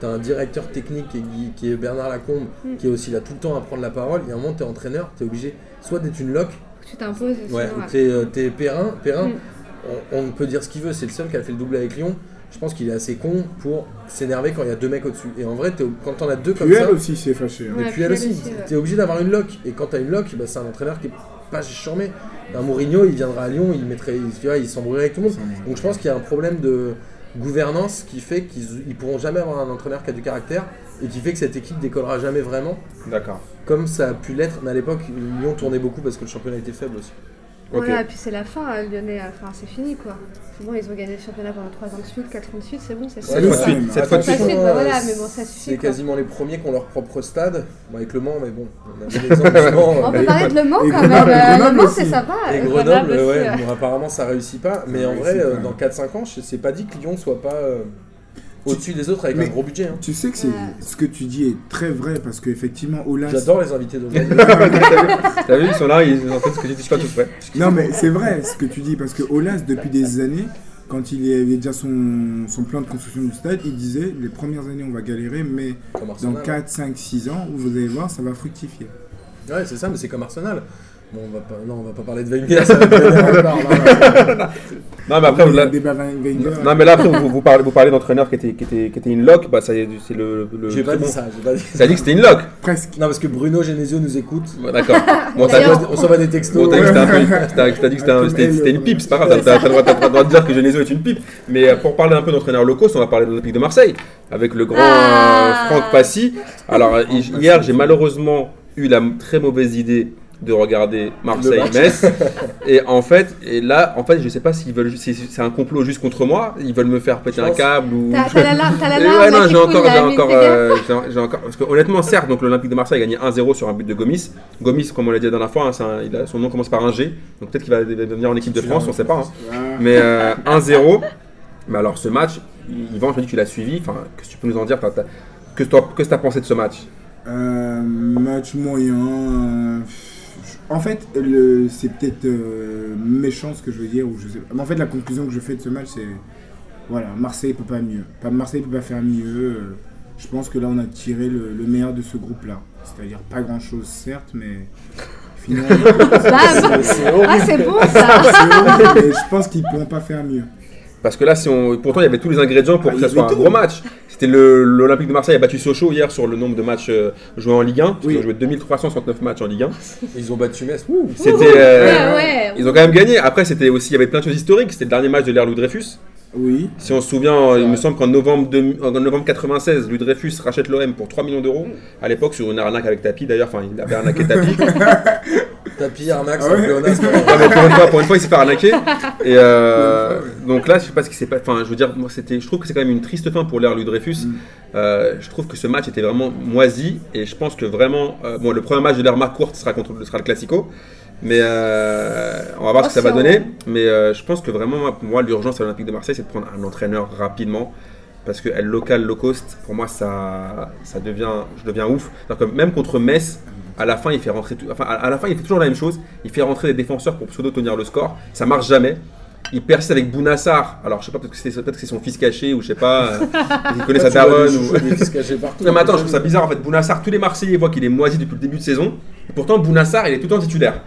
tu as un directeur technique qui est, Guy- qui est Bernard Lacombe, Mm. qui est aussi là tout le temps à prendre la parole. Il y a un moment, tu es entraîneur, tu es obligé soit d'être une loque, que tu t'imposes. Ouais, sinon, t'es euh, Perrin. Perrin, Mm. on, on peut dire ce qu'il veut, c'est le seul qui a fait le double avec Lyon. Je pense qu'il est assez con pour s'énerver quand il y a deux mecs au-dessus. Et en vrai, quand t'en as deux comme Puel ça, aussi s'est fâché. hein. mais Ouais, puis elle aussi, aussi, ouais. t'es obligé d'avoir une lock. Et quand t'as une lock, bah, c'est un entraîneur qui est pas charmé. Un Mourinho, il viendra à Lyon, il mettrait, il, tu vois, il s'embrouillerait avec tout le monde. Donc je pense qu'il y a un problème de gouvernance qui fait qu'ils ils pourront jamais avoir un entraîneur qui a du caractère et qui fait que cette équipe décollera jamais vraiment D'accord. comme ça a pu l'être. Mais à l'époque, Lyon tournait beaucoup parce que le championnat était faible aussi. Ok. Voilà, et puis c'est la fin, hein, Lyonnais, enfin c'est fini quoi. C'est bon, ils ont gagné le championnat pendant 3 ans de suite, 4 ans de suite, c'est bon, c'est Ouais, Cette ça. fois de suite, même. cette fois de Ça suite. suite, bah voilà, mais bon, ça C'est suffit. quoi. quasiment les premiers qui ont leur propre stade. Bon, avec Le Mans, mais bon, on a du Mans. On euh, peut parler de Le Mans quand même. euh, Grenoble Le Mans, c'est sympa. Et euh, Grenoble, aussi, ouais, ouais. bon, apparemment ça réussit pas. Mais Ça en vrai, euh, dans 4-5 ans, c'est pas dit que Lyon soit pas euh, au-dessus des autres avec Mais- un gros budget. hein. Tu sais que c'est Ouais. ce que tu dis est très vrai parce qu'effectivement, Olas. J'adore les invités d'Ovalie. [LAUGHS] T'as vu, ils sont là, ils entendent ce que je suis pas tout prêt. Non, mais c'est vrai ce que tu dis parce que Olas, depuis des années, quand il avait déjà son, son plan de construction du stade, il disait les premières années on va galérer, mais dans Arsenal. 4, 5, 6 ans, vous allez voir, ça va fructifier. Ouais, c'est ça, mais c'est comme Arsenal. Bon, on va pas, non, on va pas parler de Wenger, ça va [LAUGHS] non, mais après, là, non, mais là, après, vous, vous parlez, vous parlez d'entraîneur qui était, qui, était, qui était une lock, bah, ça c'est le. le J'ai pas dit bon. ça, j'ai pas dit Ça dit que c'était une lock. Presque. Non, parce que Bruno Genesio nous écoute. D'accord. [LAUGHS] Bon, On on s'envoie des textos. Bon, t'as dit que c'était un une pipe, c'est pas grave, t'as le droit- de dire que Genesio est une pipe. Mais euh, pour parler un peu d'entraîneurs locaux, on va parler de l'Olympique de Marseille, avec le grand Ah. euh, Franck Passy. Alors, euh, hier, j'ai malheureusement eu la très mauvaise idée de regarder Marseille-Metz. [LAUGHS] et en fait, et là, en fait, je sais pas s'ils veulent, si c'est un complot juste contre moi, ils veulent me faire péter un câble ou. T'as t'as la larme, t'as ouais, non, j'ai encore, j'ai euh, j'ai- encore, parce que honnêtement, certes, donc l'Olympique de Marseille a gagné 1-0 sur un but de Gomis. Gomis, comme on l'a dit la dernière fois, hein, c'est un- il a- son nom commence par un G, donc peut-être qu'il va devenir en équipe de France, on sait pas. hein. Mais euh, 1-0. Mais alors, ce match, Yvan, je me dis que tu l'as suivi. Enfin, qu'est-ce que tu peux nous en dire T'as- t'as- que toi, que t'as pensé de ce match? Euh, match moyen. En fait, le- c'est peut-être euh, méchant ce que je veux dire. Ou je sais pas. Mais en fait, la conclusion que je fais de ce match, c'est. Voilà, Marseille peut pas mieux. Pas- Marseille peut pas faire mieux. euh, Je pense que là, on a tiré le, le meilleur de ce groupe-là. C'est-à-dire pas grand-chose, certes, mais. Finalement, [LAUGHS] Bam C'est horrible. Ah, c'est bon ça [LAUGHS] c'est je pense qu'ils pourront pas faire mieux. Parce que là, si on, pourtant, il y avait tous les ingrédients pour Ah, que ça soit un tout. gros match. C'était le- l'Olympique de Marseille a battu Sochaux hier sur le nombre de matchs euh, joués en Ligue 1. parce qu'ils Oui. ont joué 2369 matchs en Ligue 1. Ils ont battu Metz. Ouh. C'était. Ouais, euh, ouais. Ils ont quand même gagné. Après, c'était aussi, il y avait plein de choses historiques. C'était le dernier match de l'ère Louis Dreyfus. Oui. Si on se souvient, il Ouais. me semble qu'en novembre, deux- en novembre 96, Louis Dreyfus rachète l'OM pour 3 millions d'euros. À l'époque, sur une arnaque avec tapis d'ailleurs. Enfin, il avait arnaqué tapis. [LAUGHS] Tapis, arnaque, Ah c'est ouais. Ouais, pour une fois, pour une fois, il s'est fait arnaquer. Et euh, donc là, je sais pas ce qui s'est passé. Enfin, je veux dire, moi, c'était. Je trouve que c'est quand même une triste fin pour l'ère Louis Dreyfus. Mm. Euh, je trouve que ce match était vraiment moisi et je pense que vraiment, euh, bon, le premier match de l'ère marque courte sera contre, sera le Classico. Mais euh, on va voir ce que ça va donner. Mais euh, je pense que vraiment, moi, pour moi, l'urgence à l'Olympique de Marseille, c'est de prendre un entraîneur rapidement. Parce que elle local, low cost, pour moi, ça, ça devient, je deviens ouf. Que même contre Metz, à la fin, il fait rentrer, tout- enfin, à la fin, il fait toujours la même chose. Il fait rentrer des défenseurs pour pseudo tenir le score. Ça marche jamais. Il persiste avec Bounassar. Alors, je sais pas, peut-être que c'est son fils caché ou je sais pas. euh, [LAUGHS] il connaît sa daronne. ou- [LAUGHS] partout. non mais attends, je trouve ça bizarre en fait. Bounassar, tous les Marseillais voient qu'il est moisi depuis le début de saison. Et pourtant, Bounassar, il est tout le temps titulaire.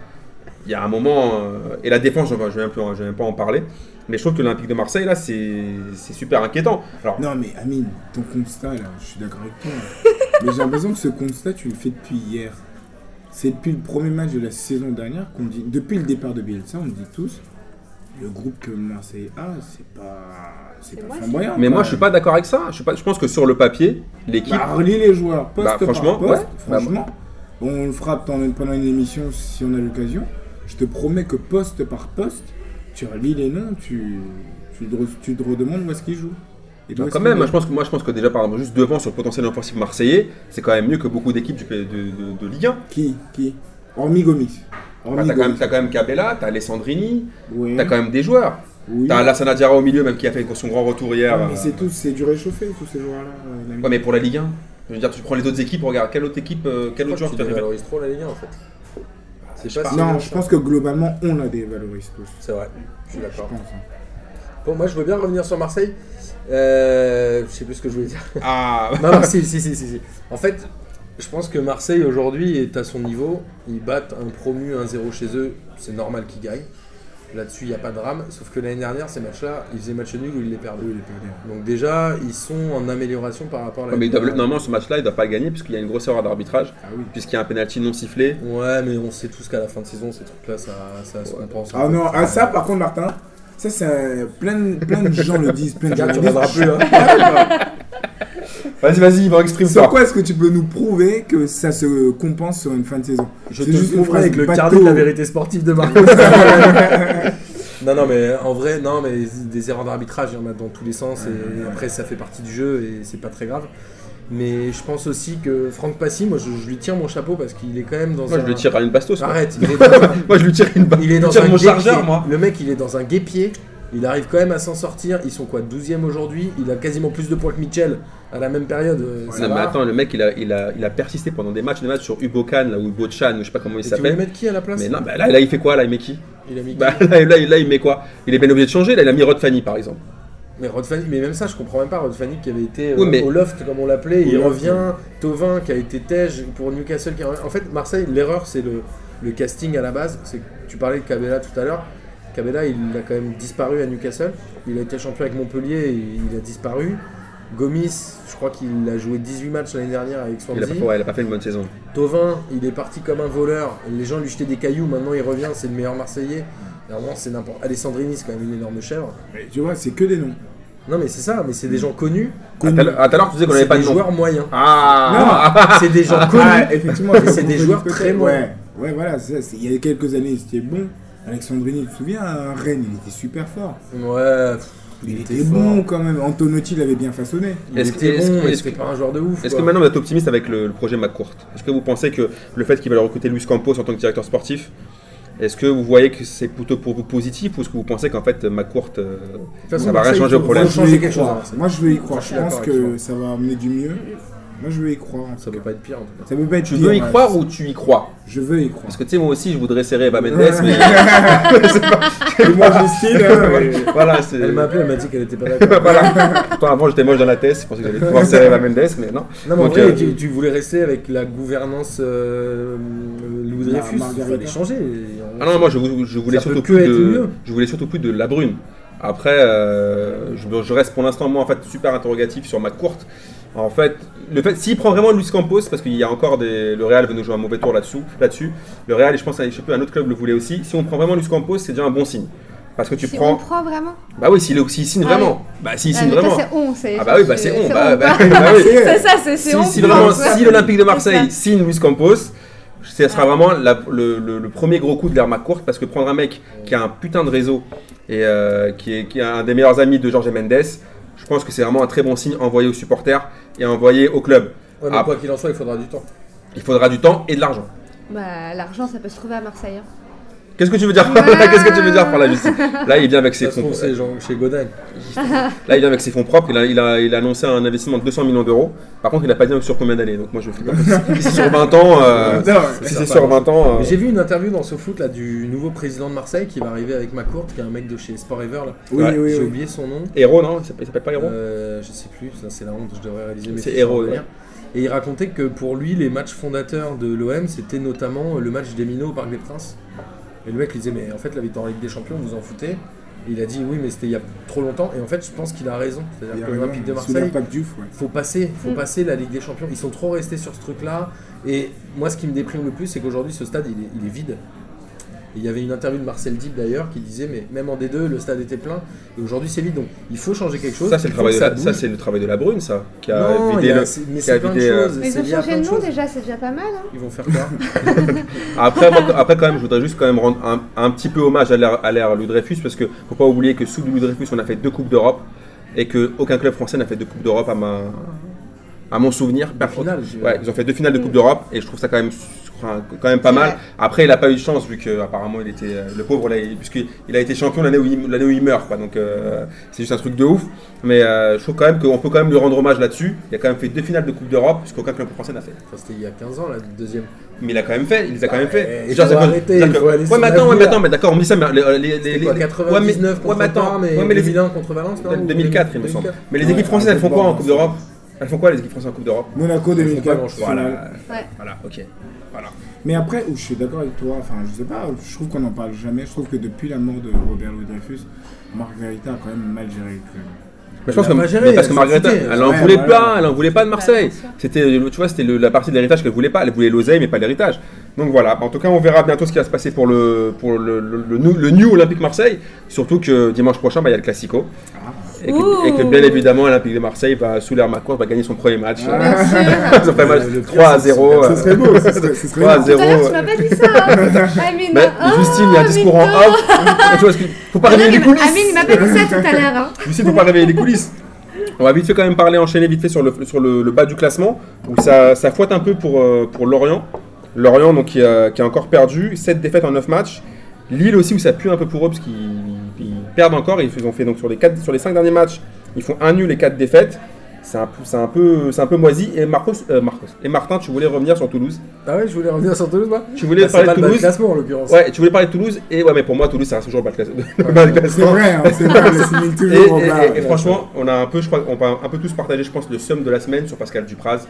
Il y a un moment, euh, et la défense, je ne vais, même vais pas en parler. Mais je trouve que l'Olympique de Marseille, là, c'est super inquiétant. Alors, Non, mais Amine, ton constat, là, je suis d'accord avec toi. mais j'ai l'impression que ce constat, tu le fais depuis hier. C'est depuis le premier match de la saison dernière qu'on dit, depuis le départ de Bielsa, on dit tous, le groupe que Marseille a, c'est pas, c'est pas flamboyant. mais moi, je suis pas d'accord avec ça. Je, suis pas, je pense que sur le papier, l'équipe. Bah, relis les joueurs, poste Bah, franchement, par poste. ouais. Franchement, on le fera pendant pendant une émission si on a l'occasion. Je te promets que poste par poste, tu relis les noms, tu, tu, te, re- tu te redemandes où est-ce qu'ils jouent. Bah, est-ce quand même, je pense que, moi je pense que déjà par exemple, juste devant sur le potentiel offensif marseillais, c'est quand même mieux que beaucoup d'équipes de, de- de Ligue 1. Qui Qui? Hormis Gomis. Bah, Hormis t'as, quand même, t'as quand même Cabella, t'as Alessandrini, Ouais. t'as quand même des joueurs. Oui. T'as Alassane Diarra au milieu, même qui a fait son grand retour hier. Ouais, mais euh, c'est tout, c'est du réchauffé, tous ces joueurs-là. euh. Ouais, mais pour la Ligue 1, je veux dire, tu prends les autres équipes, regarde, quelle autre équipe, euh, quel autre joueur tu préfères dévalorises trop la Ligue 1 en fait. Je pas non, je pense que globalement, on la dévalorise tous. C'est vrai, je suis d'accord. hein. Bon, moi je veux bien revenir sur Marseille. Euh, je sais plus ce que je voulais dire. Ah Non, non, si, si, si, si, si. En fait, Je pense que Marseille aujourd'hui est à son niveau. Ils battent un promu 1-0 chez eux. C'est normal qu'ils gagnent. Là-dessus, il n'y a pas de drame. Sauf que l'année dernière, ces matchs-là, ils faisaient match nul ou ils les perdaient. Donc déjà, ils sont en amélioration par rapport à Ouais, l'année mais ils doivent- dernière. normalement, ce match-là, ils ne doivent pas le gagner puisqu'il y a une grosse erreur d'arbitrage, Ah oui. puisqu'il y a un penalty non sifflé. Ouais, mais on sait tous qu'à la fin de saison, ces trucs-là, ça, ça se Ouais. compense. Ah non, ah, ça par contre, Martin, ça, c'est plein, de- plein de gens le disent. Plein de journalistes. reviendras plus. Hein. Vas-y, vas-y, Yvan, exprime Sur ça. quoi est-ce que tu peux nous prouver que ça se compense sur une fin de saison? Je C'est te juste prouverai avec le bateau. carnet de la vérité sportive de Marco. [LAUGHS] non, non, mais en vrai, non, mais des erreurs d'arbitrage, il y en a dans tous les sens. Et après, ça fait partie du jeu et c'est pas très grave. Mais je pense aussi que Franck Passy, moi, je, je lui tire mon chapeau parce qu'il est quand même dans Moi, un. je le tire à une bastos. Arrête, il est [LAUGHS] dans un- Moi, je lui tire une balle. Il est je dans tire un mon guépier. chargeur, moi. Le mec, il est dans un guépier. Il arrive quand même à s'en sortir. Ils sont quoi 12ème aujourd'hui? Il a quasiment plus de points que Mitchell à la même période. euh, Non, mais attends, le mec, il a, il a, il a persisté pendant des matchs, des matchs sur Ubokan, là, ou Ubochan, ou je sais pas comment il Et tu s'appelle. mettre qui à la place Mais non, bah, là, là, il fait quoi Là, il met qui Il a mis qui Bah, là, là, là, il met quoi Il est bien obligé de changer. Là, il a mis Rod Fanny, par exemple. Mais Rod Fanny- mais même ça, je comprends même pas. Rod Fanny qui avait été euh, Oui, mais- au loft, comme on l'appelait, il revient. Tovin qui a été Tej pour Newcastle. Qui... En fait, Marseille, l'erreur, c'est le, le casting à la base. C'est que tu parlais de Cabella tout à l'heure. Cabella, il a quand même disparu à Newcastle. Il a été champion avec Montpellier et il a disparu. Gomis, je crois qu'il a joué 18 matchs l'année dernière avec Il a, Swansea. pas, ouais, il a pas fait une bonne saison. Tovin, il est parti comme un voleur. Les gens lui jetaient des cailloux. Maintenant, il revient. C'est le meilleur Marseillais. Normalement, c'est n'importe. Alessandrini, c'est quand même une énorme chèvre. Mais Tu vois, c'est que des noms. Non, mais c'est ça. Mais c'est des gens connus. Ah, tout à l'heure- ah, tout à l'heure, tu disais qu'on avait C'est pas de nom. joueurs moyens. Ah C'est des gens Ah, connus. effectivement, c'est des joueurs très bons. Ouais, ouais voilà, c'est ça, c'est- il y a quelques années, c'était bon. Alexandrini, tu te souviens, à Rennes, il était super fort. Ouais, pff, Il, était était, fort. bon quand même. Antonotti l'avait bien façonné. Il Est-ce était que- est-ce bon, est-ce que- pas un joueur de ouf. Est-ce que maintenant vous êtes optimiste avec le, le projet McCourt? Est-ce que vous pensez que le fait qu'il va recruter Luis Campos en tant que directeur sportif, est-ce que vous voyez que c'est plutôt pour vous positif ou est-ce que vous pensez qu'en fait McCourt, euh, ça va rien changer au problème? faut Moi, je changer veux y quelque chose. croire. hein. Moi, je veux y croire. Je pense que ça va amener du mieux. Moi, je veux y croire. Ça cas. peut pas être pire en tout cas. Ça peut pas être Tu pire, veux y ouais. croire ou tu y crois? Je veux y croire. Parce que tu sais, moi aussi je voudrais serrer Eva Mendes, mais Et moi, Justine, hein, voilà, c'est. Elle m'a appelé, elle m'a dit qu'elle était pas d'accord. [LAUGHS] voilà. Pourtant, avant j'étais moche dans la tête, je pensais que j'allais pouvoir serrer Eva Mendes, mais non. Non, mais en Donc, vrai, euh, tu, tu voulais rester avec la gouvernance euh, Louis Mar- Dreyfus. Il Margarita. fallait changer. Ah non, moi je, vou- je voulais Ça peut surtout que plus être de, mieux. je voulais surtout plus de la brune. Après, euh, je, je reste pour l'instant moi en fait super interrogatif sur ma courte. En fait, le fait s'il prend vraiment Luis Campos, parce qu'il y a encore des, le Real veut nous jouer un mauvais tour là-dessous, là-dessus. Le Real, et je pense, je sais plus, un autre club le voulait aussi. Si on prend vraiment Luis Campos, c'est déjà un bon signe. Parce que tu si prends, on prend vraiment. bah oui, s'il s'il signe Ah vraiment, bah s'il Ah, signe vraiment. c'est on, c'est. Ah bah oui, bah c'est on, bah, bah, C'est bah oui. [LAUGHS] c'est ça, c'est Si, on. si vraiment, si l'Olympique de Marseille signe Luis Campos, ce sera vraiment la- le, le- le premier gros coup de l'ère McCourt parce que prendre un mec qui a un putain de réseau et euh, qui, est, qui est un des meilleurs amis de Jorge Mendes, je pense que c'est vraiment un très bon signe envoyé aux supporters et envoyé au club. Ouais, mais quoi qu'il en soit, il faudra du temps. Il faudra du temps et de l'argent. Bah, l'argent, ça peut se trouver à Marseille. hein. Qu'est-ce que tu veux dire par là Qu'est-ce que tu veux dire par là Là, il vient avec ses fonds. trouve, c'est genre chez Godin. [LAUGHS] Là, il vient avec ses fonds propres. Il a, il a, il a annoncé un investissement de 200 millions d'euros. Par contre, il n'a pas dit sur combien d'années. Donc moi, je fais pas. [LAUGHS] Si c'est sur 20 ans, euh, Non, si c'est sur 20 ans. euh, J'ai vu une interview dans SoFoot là, du nouveau président de Marseille qui va arriver avec McCourt, qui est un mec de chez Sport Ever. Là. Oui, Ouais, oui, J'ai oui. oublié son nom. Héros, non? Il s'appelle pas Héros? Euh, je sais plus, ça c'est la honte, je devrais réaliser mes C'est Héros. Et il racontait que pour lui, les matchs fondateurs de l'OM, c'était notamment le match des Minots au Parc des Princes. Et le mec lui disait, mais en fait, la victoire en Ligue des Champions, vous en foutez. Et il a dit, oui, mais c'était il y a trop longtemps. Et en fait, je pense qu'il a raison. Il C'est-à-dire que l'Olympique de Marseille, ouais. faut passer, faut Mm. passer la Ligue des Champions. Ils sont trop restés sur ce truc-là. Et moi, ce qui me déprime le plus, c'est qu'aujourd'hui, ce stade, il est, il est vide. Et il y avait une interview de Marcel Dib d'ailleurs qui disait, mais même en D2, le stade était plein. Et aujourd'hui, c'est vide. Donc, il faut changer quelque chose. Ça, c'est le travail, de ça la, ça, c'est le travail de la Brune, ça, qui a Non, vidé y a- le- mais qui c'est a plein de vidé, euh, choses. Mais ils ont changé de de nom déjà, c'est déjà pas mal. Hein. Ils vont faire quoi [LAUGHS] Après, moi, après, quand même, je voudrais juste quand même rendre un, un petit peu hommage à l'ère, Louis Dreyfus, parce que faut pas oublier que sous Louis Dreyfus, on a fait deux Coupes d'Europe, et que aucun club français n'a fait deux Coupes d'Europe à, ma, à mon souvenir. Ouais, ils ont fait deux finales de Coupe d'Europe, et je trouve ça quand même, enfin, quand même pas mal. vrai. Après, il a pas eu de chance, vu qu'apparemment, il était, euh, le pauvre, là, il- puisqu'il il a été champion l'année où où il meurt, quoi, donc euh, c'est juste un truc de ouf. Mais euh, je trouve quand même qu'on peut quand même lui rendre hommage là-dessus. Il a quand même fait deux finales de Coupe d'Europe, puisqu'aucun club français n'a fait. Enfin, C'était il y a 15 ans, la deuxième. Mais il a quand même fait, il les a quand même fait. il Genre, faut c'est pas- arrêter, c'est-à-dire il que- faut aller Ouais, mais attends, ouais, mais attends, mais d'accord, on dit ça, mais les, les, les, les- quoi, ouais, 99 mais, contre ouais, mais attends, et ouais, mais les, 2001 contre Valence, non 2004, il me 2004. semble. Mais les équipes françaises, elles font quoi en Coupe d'Europe? Elles font quoi les équipes françaises en Coupe d'Europe? Monaco font pas 2004, grand-chose. Voilà. Voilà, ok. Voilà. Mais après, où je suis d'accord avec toi, enfin, je sais pas, je trouve qu'on n'en parle jamais. Je trouve que depuis la mort de Robert Louis Dreyfus, Margarita a quand même mal géré le club. Mais je pense que pas géré, mais parce que foutait. elle en voulait pas, elle en voulait pas de Marseille. C'était, tu vois, c'était le- la partie de l'héritage qu'elle voulait pas. Elle voulait l'oseille, mais pas l'héritage. Donc voilà. En tout cas, on verra bientôt ce qui va se passer pour le pour le, le, le, nou- le New Olympique Marseille. Surtout que dimanche prochain, bah, il y a le Classico. Et que, et que, bien évidemment, l'Olympique de Marseille va sous l'air Macron va gagner son premier match. Ah. Bien sûr. Son premier match Le- le 3 à 0. Ce serait beau, ce serait, ce serait 3 à beau. Tout à l'heure, 0. tu m'as pas dit ça. hein. [LAUGHS] Amine. Oh, Justine, il y a un discours en off. Tu vois, ce que- faut pas réveiller les coulisses. Amine, il m'a pas dit ça tout à l'heure. hein. Justine, faut pas réveiller les coulisses. On va vite fait quand même parler, enchaîner vite fait sur le, sur le, le bas du classement, où ça, ça fouette un peu pour, euh, pour Lorient. Lorient donc, qui, a, qui a encore perdu, 7 défaites en 9 matchs. Lille aussi où ça pue un peu pour eux parce qu'ils ils perdent encore. Ils ont fait donc sur les, 4, sur les 5 derniers matchs, ils font un nul et 4 défaites. C'est un, peu- c'est un, peu, un peu moisi. Et, Marcos, euh, Marcos. et Martin, tu voulais revenir sur Toulouse. Ah ouais, je voulais revenir sur Toulouse, moi Tu voulais Bah, parler de bas Toulouse. classement en l'occurrence. Ouais, tu voulais parler de Toulouse. Et ouais, mais pour moi, Toulouse, ça reste toujours le bas [LAUGHS] C'est classement. vrai, hein, c'est vrai, on [LAUGHS] Et, toujours au et- bas. et- et franchement, on a un peu, je crois, on va un peu tous partager, je pense, le somme de la semaine sur Pascal Dupraz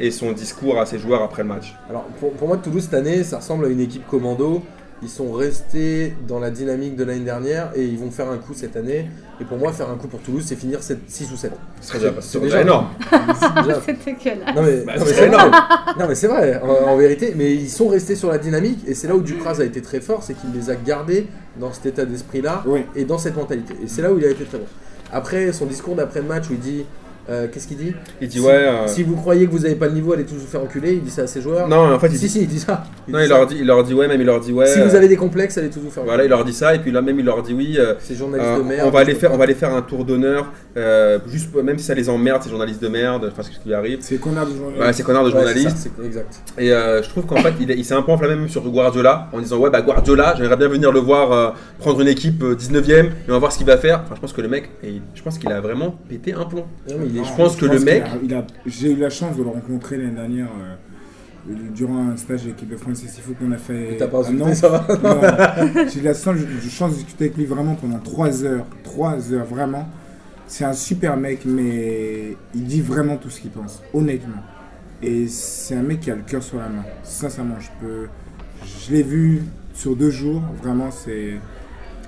et son discours à ses joueurs après le match. Alors pour, pour moi, Toulouse cette année, ça ressemble à une équipe commando. Ils sont restés dans la dynamique de l'année dernière et ils vont faire un coup cette année. Et pour moi, faire un coup pour Toulouse, c'est finir 6 ou 7. C'est déjà, déjà- déjà énorme. Déjà- C'est dégueulasse. Non mais, Bah, non, mais c'est énorme. vrai. Non mais c'est vrai, en, en vérité. Mais ils sont restés sur la dynamique et c'est là où Dupraz a été très fort, c'est qu'il les a gardés dans cet état d'esprit-là Oui. et dans cette mentalité. Et c'est là où il a été très bon. Après son discours d'après le match où il dit, euh, qu'est-ce qu'il dit Il dit Si- ouais. euh, Si vous croyez que vous n'avez pas le niveau, allez tous vous faire enculer. Il dit ça à ses joueurs. Non, en fait, il si dit. si, il dit ça. Non, dit il ça. leur dit, il leur dit ouais, même il leur dit ouais. Si euh, vous avez des complexes, allez tous vous faire enculer. Voilà, il leur dit ça et puis là même il leur dit oui. euh, Ces journalistes euh, de merde. on va aller faire, on va aller faire un tour d'honneur, euh, juste même si ça les emmerde ces journalistes de merde, enfin c'est ce qui lui arrive. C'est qu'on a de journalistes. Ouais, ces connards de Ouais, c'est journalistes. c'est exact. Et euh, je trouve qu'en fait, il, est- il s'est un peu enflammé même sur Guardiola en disant Ouais, bah Guardiola, j'aimerais bien venir le voir euh, prendre une équipe euh, 19ème et on va voir ce qu'il va faire. Enfin, je pense que le mec, et je pense qu'il a vraiment pété un plomb. Non, mais il est- Non, je pense que le mec- a- il a- J'ai eu la chance de le rencontrer l'année dernière euh, durant un stage de l'équipe de France Fou qu'on a fait. T'as pas insulté, ça va [LAUGHS] Non. J'ai eu la chance de discuter avec lui vraiment pendant 3 heures. 3 heures, vraiment. C'est un super mec, mais il dit vraiment tout ce qu'il pense, honnêtement. Et c'est un mec qui a le cœur sur la main. Sincèrement, je peux. Je l'ai vu sur deux jours, vraiment, c'est.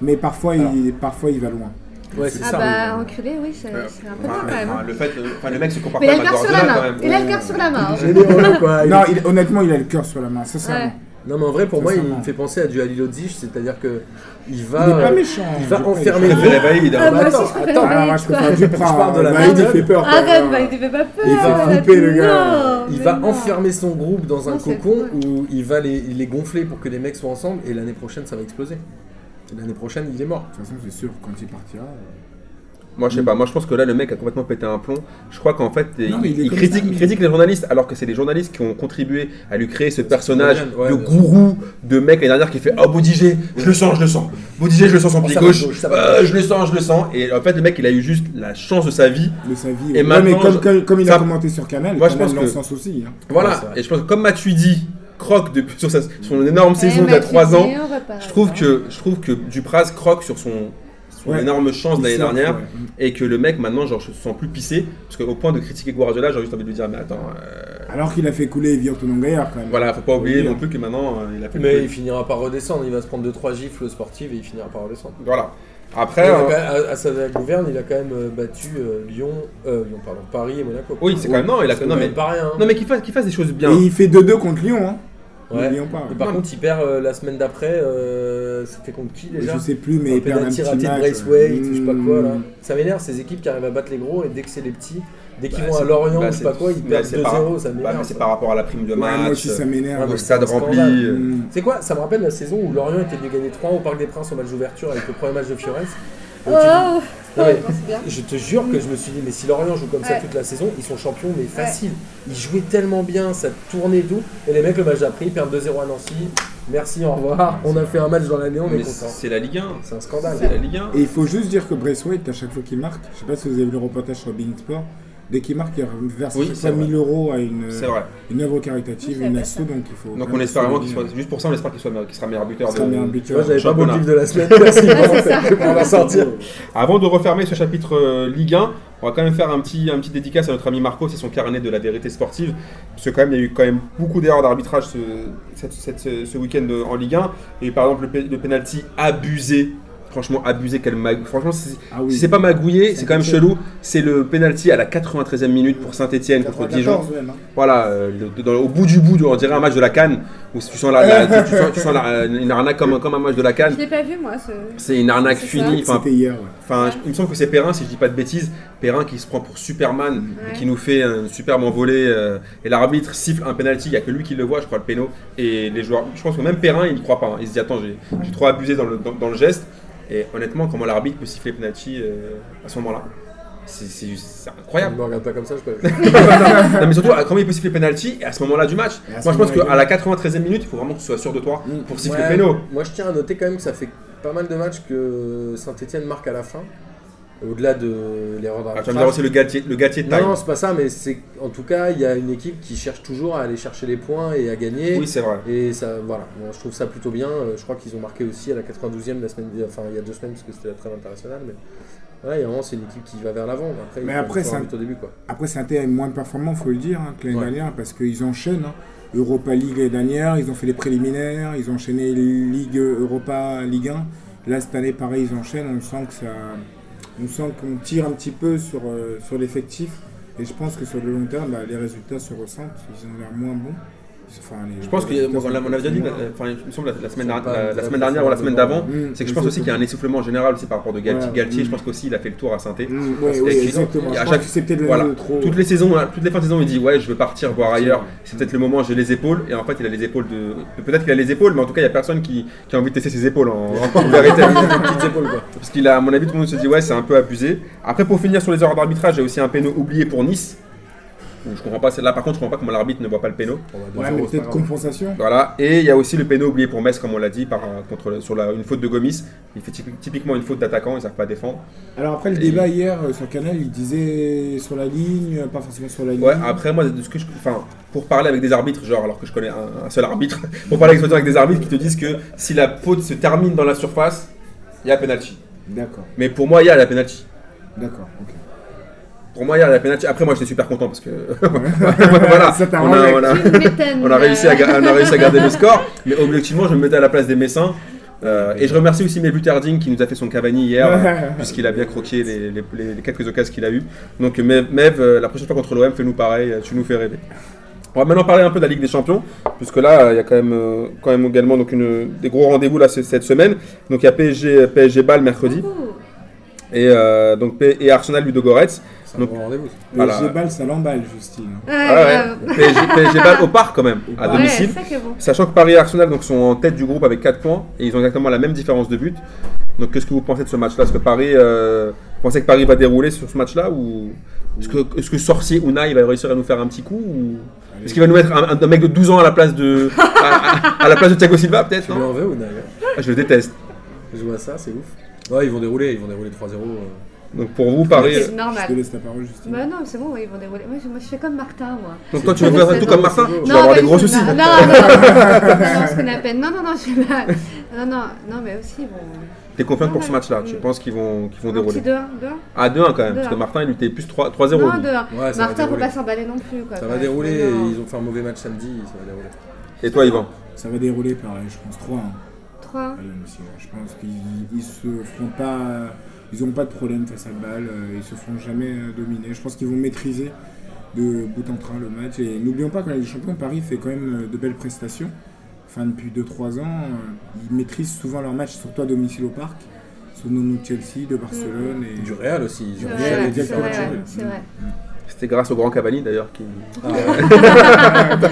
Mais parfois, il, parfois, il va loin. Ouais, c'est Ah ça. bah, oui. enculé, oui, c'est c'est un peu Enfin, quand même. enfin, hein. le fait, euh, enfin, le mec se compare Mais il a le cœur sur la main. même. Il a le cœur sur la main. hein. Il- [LAUGHS] Non, il- honnêtement, il a le cœur sur la main, sincèrement. Ouais. Non, mais en vrai, pour moi, il me fait penser à du Halilodzic, c'est-à-dire que il Il va. est pas euh, méchant. il va enfermer préfère Vaïd, hein. Ah, moi attends, attends. Ah, moi, Vaïd, je préfère. Je parle de la Vaïd, il méthode. fait peur. Arrête, même. bah, il devait pas peur. Il fait flipper, le gars. Non, Il va non. enfermer son groupe dans un Non, c'est cocon où il va les, les gonfler pour que les mecs soient ensemble et l'année prochaine ça va exploser. L'année prochaine il est mort. De toute façon, c'est sûr, quand il partira. euh, Moi, je sais pas. Moi, je pense que là, le mec a complètement pété un plomb. Je crois qu'en fait, il, Non, critique, ça, il mais- critique les journalistes, alors que c'est les journalistes qui ont contribué à lui créer ce personnage Ouais, de gourou, de mec l'année dernière qui fait Oh, Boudigé, je le sens, je le sens. Boudigé, je le sens son Oh, pied gauche. Euh, je le sens, je le sens. Et en fait, le mec, il a eu juste la chance de sa vie. de sa vie. Et ouais. maintenant, mais comme, je- comme, comme il ça- a commenté sur Canal, Moi, je pense que- le sens aussi. hein. Voilà. Et je pense que comme Matuidi croque depuis, sur sa- son énorme saison d'il y a Mathieu 3 ans, je trouve que, je trouve que Dupraz croque sur son, son Ouais. énorme chance de l'année dernière. ouais. Et que le mec, maintenant, genre, je me sens plus pissé. Parce qu'au point de critiquer Guardiola, j'ai juste envie de lui dire Mais attends, euh, Alors qu'il a fait couler Virtunon Gaillard quand même. voilà, faut pas oublier non plus que maintenant, euh, il a fait Mais il finira par redescendre, il va se prendre 2-3 gifles sportives et il finira par redescendre. Voilà. Après, euh, quand même- à, à sa gouverne, il a quand même euh, battu euh, Lyon, euh, Lyon, pardon, Paris et Monaco. Oui, c'est quand même- non, il a- C'est non, quand mais- même pas rien. hein. non mais qu'il fasse, qu'il fasse des choses bien. Et il fait 2-2 contre Lyon. Hein. Ouais. N'oublions pas. Et par Non, contre, il perd euh, la semaine d'après. Euh, C'était contre qui déjà Je sais plus, mais un il perd un penalty petit raté de match. Braithwaite, je sais pas quoi là. Hmm. Ça m'énerve ces équipes qui arrivent à battre les gros et dès que c'est les petits, dès qu'ils Bah, vont à Lorient bah, ou je sais pas quoi, ils perdent c'est 2-0, ça Bah, m'énerve. mais c'est par rapport à la prime de Ouais, match. moi aussi, ça Ouais, m'énerve. c'est stade rempli. C'est quoi Ça me rappelle la saison où Lorient était venu gagner 3 au Parc des Princes au match d'ouverture avec le premier match de Fiores. Bien. je te jure que je me suis dit, mais si Lorient joue comme ça toute la saison, ils sont champions, mais facile. Ils jouaient tellement bien, ça tournait tout. Et les mecs, le match d'après, ils perdent 2-0 à Nancy. Merci, au revoir. On a fait un match dans l'année, on est mais content. c'est la Ligue 1. C'est un scandale. C'est la Ligue 1. Et il faut juste dire que Braithwaite, à chaque fois qu'il marque, je sais pas si vous avez vu le reportage sur Bein Sport, dès qu'il marque, il verse Oui, c'est 5000 euros à une, œuvre caritative, une asso, donc il faut. Donc on espère vraiment qu'il soit. Juste pour ça, on espère qu'il soit qu'il sera meilleur buteur. Il sera de- meilleur buteur. j'avais pas mon kiff de la semaine. Merci. La [LAUGHS] sortir. Avant de refermer ce chapitre euh, Ligue 1, on va quand même faire un petit, un petit dédicace à notre ami Marco, c'est son carnet de la vérité sportive. Parce que quand même, il y a eu quand même beaucoup d'erreurs d'arbitrage ce, week-end en Ligue 1. Et par exemple, le, le penalty abusé. Franchement, abusé, quel mag... Franchement, c'est- Ah oui. si c'est pas magouillé, c'est quand même chelou. C'est le penalty à la 93e minute pour Saint-Etienne contre Dijon. 94 même, hein. Voilà, euh, le- dans- au bout du bout, on dirait un match de la Cannes, où tu sens, la, la- tu sens, tu sens la- une arnaque comme, comme un match de la Je Cannes. l'ai pas vu moi. Ce... C'est une arnaque finie. Enfin, C'était hier, ouais. Enfin, je- il me semble que c'est Perrin, si je dis pas de bêtises, Perrin qui se prend pour Superman, Ouais. et qui nous fait un superbe envolé, euh, et l'arbitre siffle un penalty, il n'y a que lui qui le voit, je crois, le péno, et les joueurs, je pense que même Perrin, il n'y croit pas, hein. il se dit, attends, j'ai j'ai trop abusé dans le, dans, dans le geste, et honnêtement, comment l'arbitre peut siffler penalty euh, à ce moment-là C'est- Ne incroyable. me regarde pas comme ça, je peux. [LAUGHS] non, mais surtout, comment il peut siffler penalty et à ce moment-là du match Moi, je pense qu'à la 93e minute, il faut vraiment que tu sois sûr de toi pour siffler Ouais, péno. Moi, je tiens à noter quand même que ça fait pas mal de matchs que Saint-Etienne marque à la fin. Au-delà de l'erreur Ah, tu vas me dire d'arbitrage. aussi le Galtier, le Galtier de Non, taille. non, c'est pas ça, mais c'est en tout cas, il y a une équipe qui cherche toujours à aller chercher les points et à gagner. Oui, c'est vrai. Et ça, voilà, Bon, je trouve ça plutôt bien. Euh, Je crois qu'ils ont marqué aussi à la 92e la semaine, enfin il y a deux semaines parce que c'était la trêve internationale, mais voilà, il y a vraiment c'est une équipe qui va vers l'avant. Après, Mais après, ça- un but au début quoi. Après, saint est moins performant, faut le dire, hein, que l'année Ouais. dernière, parce qu'ils enchaînent. hein. Europa League l'année dernière, ils ont fait les préliminaires, ils ont enchaîné Ligue Europa, Ligue 1. Là, cette année, pareil, ils enchaînent. On sent que ça, on sent qu'on tire un petit peu sur, euh, sur l'effectif. Et je pense que sur le long terme, bah, les résultats se ressentent. Ils ont l'air moins bons. Enfin, les- Je pense que on, avait déjà dit, enfin, il me semble la, la semaine, dernière- pas la, la très semaine dernière ou la semaine d'avant, Mm, c'est que je pense aussi qu'il y a un essoufflement général aussi par rapport de Galtier. Ouais, Galtier, mm. je pense qu'aussi il a fait le tour à Saint-Étienne. Mmh, ouais, exactement. à Je chaque- pense que c'est peut-être le Voilà. niveau trop. Toutes les saisons, hein, toutes les fins de saison, il dit ouais, je veux partir voir ailleurs. C'est peut-être le moment, j'ai les épaules. Et en fait, il a les épaules de. Peut-être qu'il a les épaules, mais en tout cas, il y a personne qui, qui a envie de tester ses épaules en, vérité. [LAUGHS] Parce qu'il a, à mon avis, tout le monde se dit ouais, c'est un peu abusé. Après, pour finir sur les erreurs d'arbitrage, il y a aussi un péno oublié pour Nice. Je comprends pas celle-là. Par contre, je comprends pas comment l'arbitre ne voit pas le péno. Ouais, 2-0, mais c'est peut-être compensation. Voilà, et il y a aussi le péno oublié pour Metz, comme on l'a dit, par, contre, sur la- une faute de Gomis. Il fait typi- typiquement une faute d'attaquant, ils ne savent pas défendre. Alors après le Et- débat hier euh, sur Canal, il disait sur la ligne, pas forcément sur la ligne. Ouais, après, moi, de ce que je, enfin, pour parler avec des arbitres, genre, alors que je connais un, un seul arbitre, [LAUGHS] pour parler avec, avec des arbitres qui te disent que si la faute se termine dans la surface, il y a penalty. D'accord, Mais pour moi, il y a la penalty. d'accord. ok. Pour moi, il y a la penalty. Après, moi, j'étais super content parce que. [LAUGHS] voilà, on a, arrangé. on a- Tu m'étonnes, on a réussi à, ga- on a réussi à garder le [LAUGHS] score, mais objectivement, je me mettais à la place des Messins. Euh, et je remercie aussi Melbu Tarding qui nous a fait son Cavani hier, euh, puisqu'il a bien croqué les, les- les- les quelques occasions qu'il a eues. Donc, Mev, euh, la prochaine fois contre l'OM, fais-nous pareil, tu nous fais rêver. On va maintenant parler un peu de la Ligue des Champions, puisque là, il y a quand même, quand même également donc une, des gros rendez-vous là, cette semaine. Donc, il y a PSG, PSG Ball mercredi, et, euh, donc, et Arsenal Ludogorets. C'est un Donc- bon rendez-vous. Le Voilà. G-Ball, ça l'emballe, Justine. Ouais, Ah ouais, grave. PSG, PSG Ball au parc quand même, à domicile. ça qui est bon. Sachant que Paris et Arsenal donc, sont en tête du groupe avec 4 points et ils ont exactement la même différence de but. Donc qu'est-ce que vous pensez de ce match-là? Est-ce que Paris, euh, vous pensez que Paris va dérouler sur ce match-là ou est-ce que, est-ce que Sorcier Unai va réussir à nous faire un petit coup ou est-ce qu'il va nous mettre un, un mec de 12 ans à la place de [LAUGHS] à, à- à la place de Thiago Silva peut-être ou Ah, Je le déteste. Je vois ça, c'est ouf. Ouais, ils vont dérouler, ils vont dérouler 3-0. euh. Donc pour vous Paris. C'est Je te normal. laisse la parole, Justine. Bah non, c'est bon, ils vont dérouler. Moi, je, moi, je fais comme Martin, moi. Donc toi tu veux faire tout comme Martin Tu Non, vas avoir des gros soucis. Non, non, non, non, non, ce qu'on appelle. Non, non, non, je pas. Non, non, non, mais aussi, bon. T'es confiante pour ce match-là Tu penses qu'ils vont, qu'ils vont dérouler 2-1, 2-1. Ah 2-1 quand même, parce 2-1. que Martin il était plus 3 3-0. Non, lui. 2-1. Ouais, ça va Martin, faut dérouler. pas s'emballer non plus, quoi. Ça va dérouler, ils ont fait un mauvais match samedi, ça va dérouler. Et toi Yvan Ça va dérouler pareil, je pense 3 3. Allez, aussi, ouais. Je pense qu'ils ils se feront pas. Ils n'auront pas de problème face à balle, euh, ils se feront jamais euh, dominer. Je pense qu'ils vont maîtriser de bout en train le match. Et n'oublions pas, quand les champions, Paris fait quand même euh, de belles prestations. Enfin, depuis 2-3 ans, euh, ils maîtrisent souvent leur match, surtout à domicile au parc. Sous nos de Chelsea, de Barcelone. Et... Du Real aussi. Du Real c'est vrai. C'était grâce au grand Cavani d'ailleurs qui. Ah. [LAUGHS]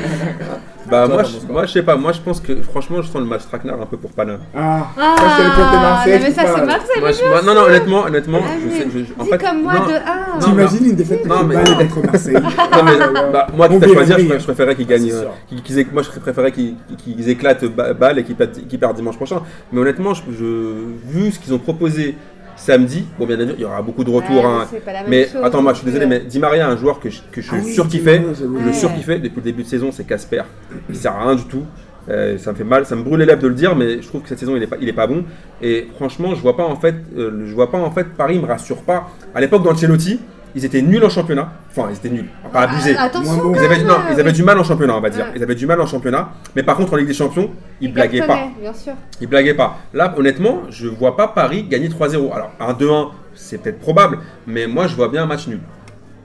[LAUGHS] Bah Toi, moi, je, moi je sais pas, moi je pense que franchement je sens le match traquenard un peu pour Paname. Ah, Ah, ça c'est le côté Marseille. mais ça, c'est. Marseille. Moi, je- moi- non non honnêtement honnêtement Ah, je sais je- je- en Dis fait comme moi non, de 1. Non, T'imagines une défaite Non, de mais- [LAUGHS] contre Marseille non, mais, bah, moi quitte à choisir je, je préférais qu'ils gagnent euh, qu'ils aient- moi je préférais qu'ils qu'ils éclatent balle et qu'ils perdent dimanche prochain mais honnêtement je, je- vu ce qu'ils ont proposé samedi. Bon, bien sûr, il y aura beaucoup de retours. Ouais, hein. c'est pas la même Mais chose attends, moi je suis désolé, mais Di Maria, un joueur que je, que je Ah oui, surkiffais, Di Maria, j'avoue. que je Ouais. surkiffais depuis le début de saison, c'est Casper. Il sert à rien du tout. Euh, ça me fait mal, ça me brûle les lèvres de le dire, mais je trouve que cette saison il est pas, il est pas bon. Et franchement, je vois pas en fait, euh, je vois pas en fait Paris me rassure pas. À l'époque d'Ancelotti, ils étaient nuls en championnat. Enfin, ils étaient nuls, on va pas abuser. Ah, Attention, Moins bon. Ils avaient, non, euh, ils avaient du mal en championnat, on va dire. Ouais. Ils avaient du mal en championnat. Mais par contre, en Ligue des Champions, ils blaguaient pas. Bien sûr. Ils blaguaient pas. Là, honnêtement, je vois pas Paris gagner 3-0. Alors, un 2-1, c'est peut-être probable, mais moi, je vois bien un match nul.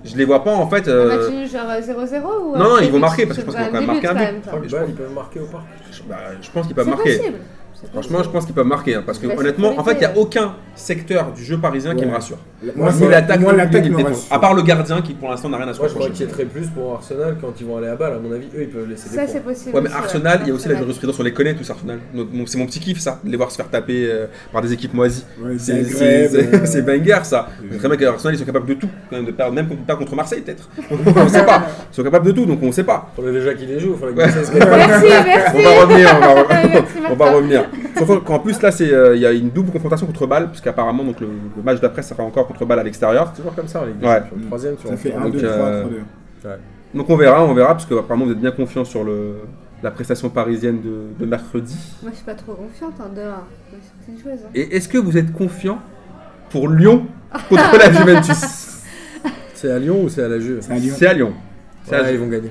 Je les vois pas en fait. Un euh, match nul, genre euh, 0-0 ou non, non, ils vont marquer, parce que je pense qu'ils vont quand même marquer un but. quand même, Ouais, Bah, ils peuvent marquer au parc. je, bah, pense qu'ils peuvent C'est marquer. Franchement, je pense qu'ils peuvent marquer. hein, parce que honnêtement, en fait, il n'y a aucun secteur du jeu parisien qui me rassure. Moi, c'est- l'attaque. À part le gardien qui, pour l'instant, n'a rien à se Moi, je reprocher. m'inquiéterais plus pour Arsenal quand ils vont aller à balle. À mon avis, eux, ils peuvent laisser des Ça, points. c'est possible. Ouais, mais aussi, Arsenal, il y a aussi la jurisprudence, on les connaît tous, Arsenal. C'est mon petit kiff, ça, de les voir se faire taper euh, par des équipes moisies. C'est c'est- euh, [LAUGHS] banger, ça. Très bien qu'Arsenal, ils sont capables de tout, quand même, de perdre, même pas contre Marseille, peut-être. [LAUGHS] on sait pas. Ils sont capables de tout, donc on sait pas. Faudrait déjà qu'ils les de- [LAUGHS] Merci, merci. On va revenir, on va, on revenir. Surtout qu'en plus, là, c'est, euh, il y a une double confrontation contre Bâle, puisqu'apparemment, donc le, le match d'après, ça sera encore contre Bâle à l'extérieur. C'est toujours comme ça en Ligue Ouais. Troisième, tu Ça fait rentres. 1, Donc, 2, 3, euh, 3, 2. Donc on verra, on verra, parce que apparemment vous êtes bien confiant sur le, la prestation parisienne de, de mercredi. Moi, je suis pas trop confiante en 2-1. Moi, C'est une hein. Et est-ce que vous êtes confiant pour Lyon contre la Juventus? C'est à Lyon ou c'est à la Juve? C'est à Lyon. C'est à Lyon. C'est à Ouais, ils vont gagner.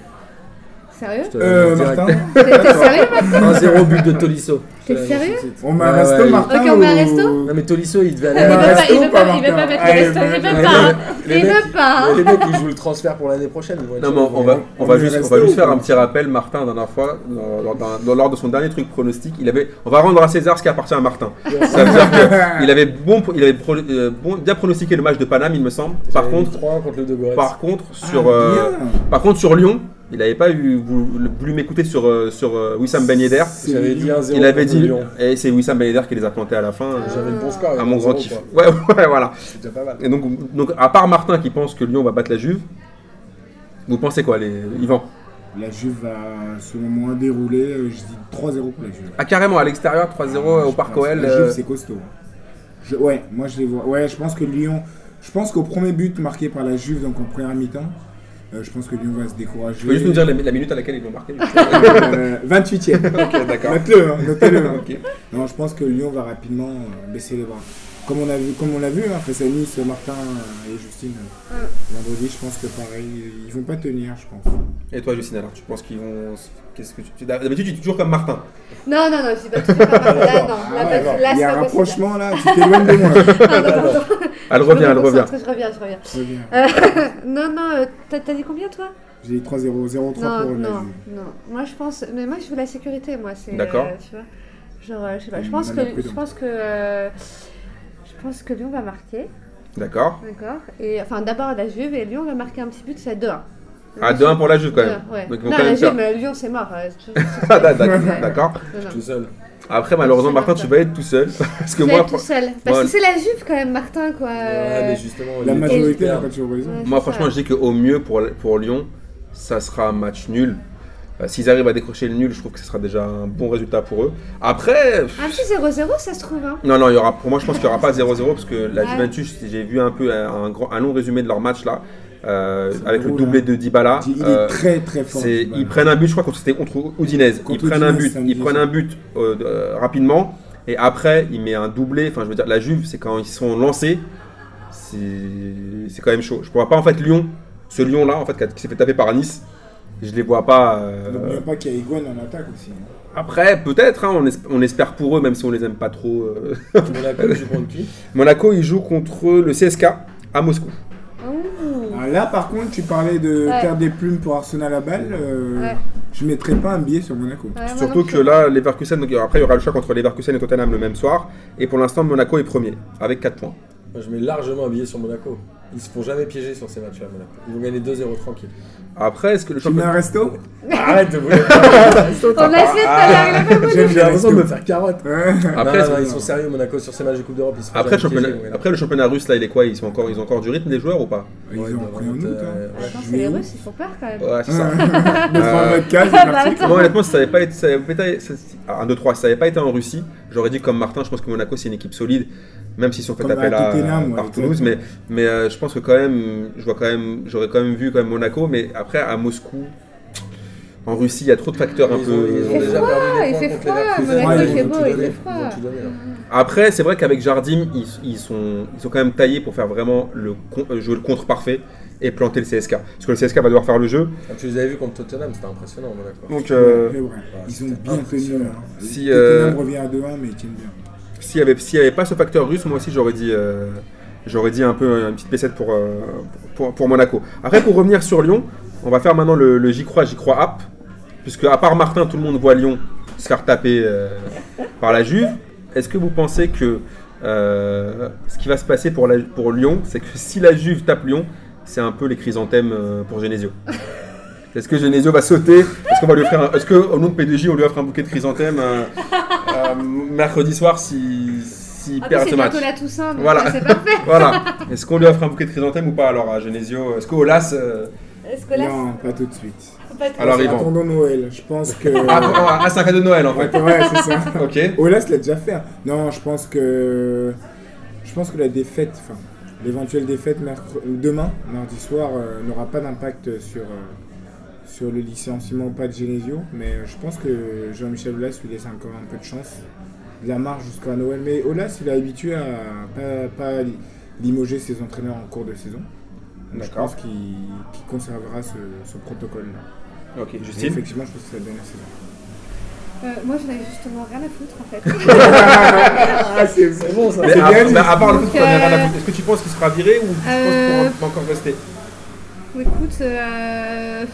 Sérieux Je te- Euh, direct. Martin T'es t'es sérieux, Martin 1-0 but de Tolisso. [LAUGHS] T'es sérieux On un Ouais, resto, ouais, Martin Ok, on met un ou- resto Non mais Tolisso il devait Il aller veut à pas, la il veut pas, pas, il veut pas mettre le resto, il veut pas. les Il mecs- veut pas. Les mecs ils jouent le transfert pour l'année prochaine. ils vont être Non, mais on va, on juste, on resto va juste faire pas un petit rappel, Martin, la dernière fois, lors, lors d'un- lors- lors de son dernier truc pronostic, il avait, on va rendre à César ce qui appartient à Martin. Ça veut dire qu'il [LAUGHS] avait, bon, il avait pro- euh, bon- bien pronostiqué le match de Paname, il me semble. Par contre, 3 contre le De Goretz. par contre, sur, Ah, euh, par contre, sur Lyon, il n'avait pas eu, voulu, voulu m'écouter sur, euh, sur euh, Wissam Ben Yedder. C'est J'avais dit 1-0 Il avait dit, et c'est Wissam Ben Yedder qui les a plantés à la fin. euh, J'avais le bon score. à mon grand 1-0, kiff. quoi. Ouais, [LAUGHS] ouais, voilà. C'est déjà pas mal. Et donc, donc, à part Martin qui pense que Lyon va battre la Juve, vous pensez quoi, les Yvan? La Juve va, selon moi, dérouler. euh, Je dis 3-0 pour la Juve. Ah, carrément, à l'extérieur, 3-0 au Je Parc OL. La euh, Juve, c'est costaud. Je- ouais, moi je les vois. Ouais, je pense que Lyon. Je pense qu'au premier but marqué par la Juve, donc en première mi-temps, euh, je pense que Lyon va se décourager. Tu peux juste nous dire la, la minute à laquelle ils vont marquer Euh, 28ème. Ok, d'accord. Notez-le, hein, notez-le. hein. Non, je pense que Lyon va rapidement euh, baisser les bras. Comme on a vu, comme on l'a vu hein, face à Nice, Martin euh, et Justine, euh, vendredi, je pense que pareil, ils vont pas tenir, je pense. Et toi, Justine, alors, tu penses qu'ils vont. Qu'est-ce que tu. D'habitude, tu es toujours comme Martin. Non, non, non, je dis pas pas mal. Là, non. Ah Là, il y c'est a un rapprochement là, tu t'éloignes de moi. [LAUGHS] Pardon. Elle Je revient, elle revient. Je reviens, je reviens. Je reviens. [LAUGHS] Non, non, euh, t'as t'as dit combien toi? J'ai dit 3-0, 0-3 Non, pour non, Juve. non. Moi, je pense. Mais moi, je veux la sécurité, moi. c'est, D'accord. euh, tu vois Genre, euh, je sais pas. Je que. pense que. Je pense que Lyon va marquer. D'accord. D'accord. Et enfin, d'abord la Juve et Lyon va marquer un petit but, c'est à 2-1. Ah, 2-1 pour la Juve quand 2-1, même. ouais. Donc, ils vont non, quand la Juve, faire- mais Lyon, c'est mort. d'accord. Tout seul. Après, malheureusement, Martin, tu vas être tout seul. [LAUGHS] Parce que moi, être tout seul. Parce moi- que c'est la Juve quand même, Martin, quoi. Ouais, mais justement. La majorité n'a pas toujours raison. Moi franchement, je dis qu'au mieux pour, pour Lyon, ça sera un match nul. Euh, S'ils arrivent à décrocher le nul, je trouve que ce sera déjà un bon résultat pour eux. Après, Un petit 0-0, ça se trouve. Hein. non, non, il y aura, pour moi, je pense qu'il n'y aura pas 0-0 parce que la Ouais. Juventus, j'ai vu un peu un, un grand, un long résumé de leur match là, euh, avec le doublé hein. de Dybala. Il est Euh, très très fort. ils prennent un but, je crois que c'était contre Udinese. Contre ils prennent un but, ils prennent un but euh, de- euh, rapidement et après il met un doublé. Enfin, je veux dire, la Juve, c'est quand ils sont lancés, c'est quand même chaud. Je ne vois pas en fait Lyon, ce Lyon là en fait qui s'est fait taper par Nice. Je les vois pas. euh, N'oublions pas qu'il y a Higuain en attaque aussi. hein. Après, peut-être, hein, on, es- on espère pour eux, même si on les aime pas trop. euh. [LAUGHS] Monaco, je contre qui? Monaco, il joue contre le CSK à Moscou. Ah, là, par contre, tu parlais de Ouais. perdre des plumes pour Arsenal à balle. euh, Ouais. Je mettrais pas un billet sur Monaco. Ouais, Surtout que là, Leverkusen, donc, après il y aura le choix entre Leverkusen et Tottenham le même soir. Et pour l'instant, Monaco est premier avec 4 points. Moi, Je mets largement un billet sur Monaco. Ils se font jamais piéger sur ces matchs-là, Monaco. Ils vont gagner 2-0 tranquille. Après, est-ce que le Tu mets un championnat. resto [LAUGHS] Arrête de vouloir. [LAUGHS] On a essayé de pas J'ai l'impression de me faire carotte. Après, non, non, ils sont sérieux, Monaco, sur ces matchs de Coupe d'Europe. Après, le championnat, piéger, après, le championnat russe, là, il est quoi? Ils, sont encore, ils ont encore du rythme, les joueurs ou pas? Ils Ouais, ont être, Hein. euh, Attends, c'est les Russes, ils font peur quand même. Ouais, c'est ça. Ah, [LAUGHS] c'est parti. Moi, honnêtement, si ça n'avait pas été. Ça avait pas été ça- ah, 1, 2, 3, si ça n'avait pas été en Russie, j'aurais dit comme Martin, je pense que Monaco, c'est une équipe solide. Même s'ils sont fait taper à Tottenham, euh, ouais, par. Toulouse. Mais, mais euh, je pense que quand même, je vois quand même, j'aurais quand même vu quand même Monaco. Mais après, à Moscou, en Russie, il y a trop de facteurs un peu. ils ont fait déjà froid, perdu des il points fait contre froid, les là. Après, c'est vrai qu'avec Jardim, ils, ils sont, ils sont quand même taillés pour faire vraiment le euh, jouer le contre parfait et planter le CSK. Parce que le CSK va devoir faire le jeu. Ah, Tu les avais vus contre Tottenham, c'était impressionnant, Monaco. Donc, euh, Ouais, ouais. Ils ont bien tenu. hein. Si, Tottenham euh, revient à 2-1, mais ils tiennent bien. S'il n'y avait, pas ce facteur russe, moi aussi j'aurais dit, euh, un peu euh, une petite piécette pour, euh, pour, Monaco. Après, pour revenir sur Lyon, on va faire maintenant le, J'y crois, J'y crois app. Puisque, à part Martin, tout le monde voit Lyon se faire taper par la Juve. Est-ce que vous pensez que ce qui va se passer pour, pour Lyon, c'est que si la Juve tape Lyon, c'est un peu les chrysanthèmes pour Genesio? Est-ce que Genesio va sauter Est-ce qu'on va lui offrir un- Est-ce qu'au nom de P2J, on lui offre un bouquet de chrysanthèmes euh, euh, mercredi soir si, s'il Ah, perd ce c'est match la Toussaint, donc Voilà. c'est parfait. [LAUGHS] Voilà. Est-ce qu'on lui offre un bouquet de chrysanthèmes ou pas alors à Genesio Est-ce qu'Olas. euh, Est-ce que là, Non, pas tout de suite. pas Alors, ils vont. Attendons Noël. Je pense que. [LAUGHS] Ah, ah, c'est un cadeau de Noël en fait. Ouais, ouais, c'est ça. [LAUGHS] Ok. Olas l'a déjà fait. hein. Non, je pense que. Je pense que la défaite, enfin, l'éventuelle défaite mercre- demain, mardi soir, euh, n'aura pas d'impact sur, euh, sur le licenciement ou pas de Genesio. Mais euh, je pense que Jean-Michel Olas lui laisse encore un peu de chance. De la marge jusqu'à Noël. Mais Olas, il est habitué à pas, pas li- limoger ses entraîneurs en cours de saison. Donc je pense qu'il conservera ce, ce protocole-là. Ok, Et Justine. Effectivement, je pense que c'est la dernière saison. Euh, moi, j'en avais justement rien à foutre en fait. [LAUGHS] ah, c'est C'est bon ça. Mais C'est à, bien dit. mais à part le qu'on ait rien à euh, foutre, est-ce que tu penses qu'il sera viré ou tu Euh, penses qu'il pourra encore rester? Écoute, euh...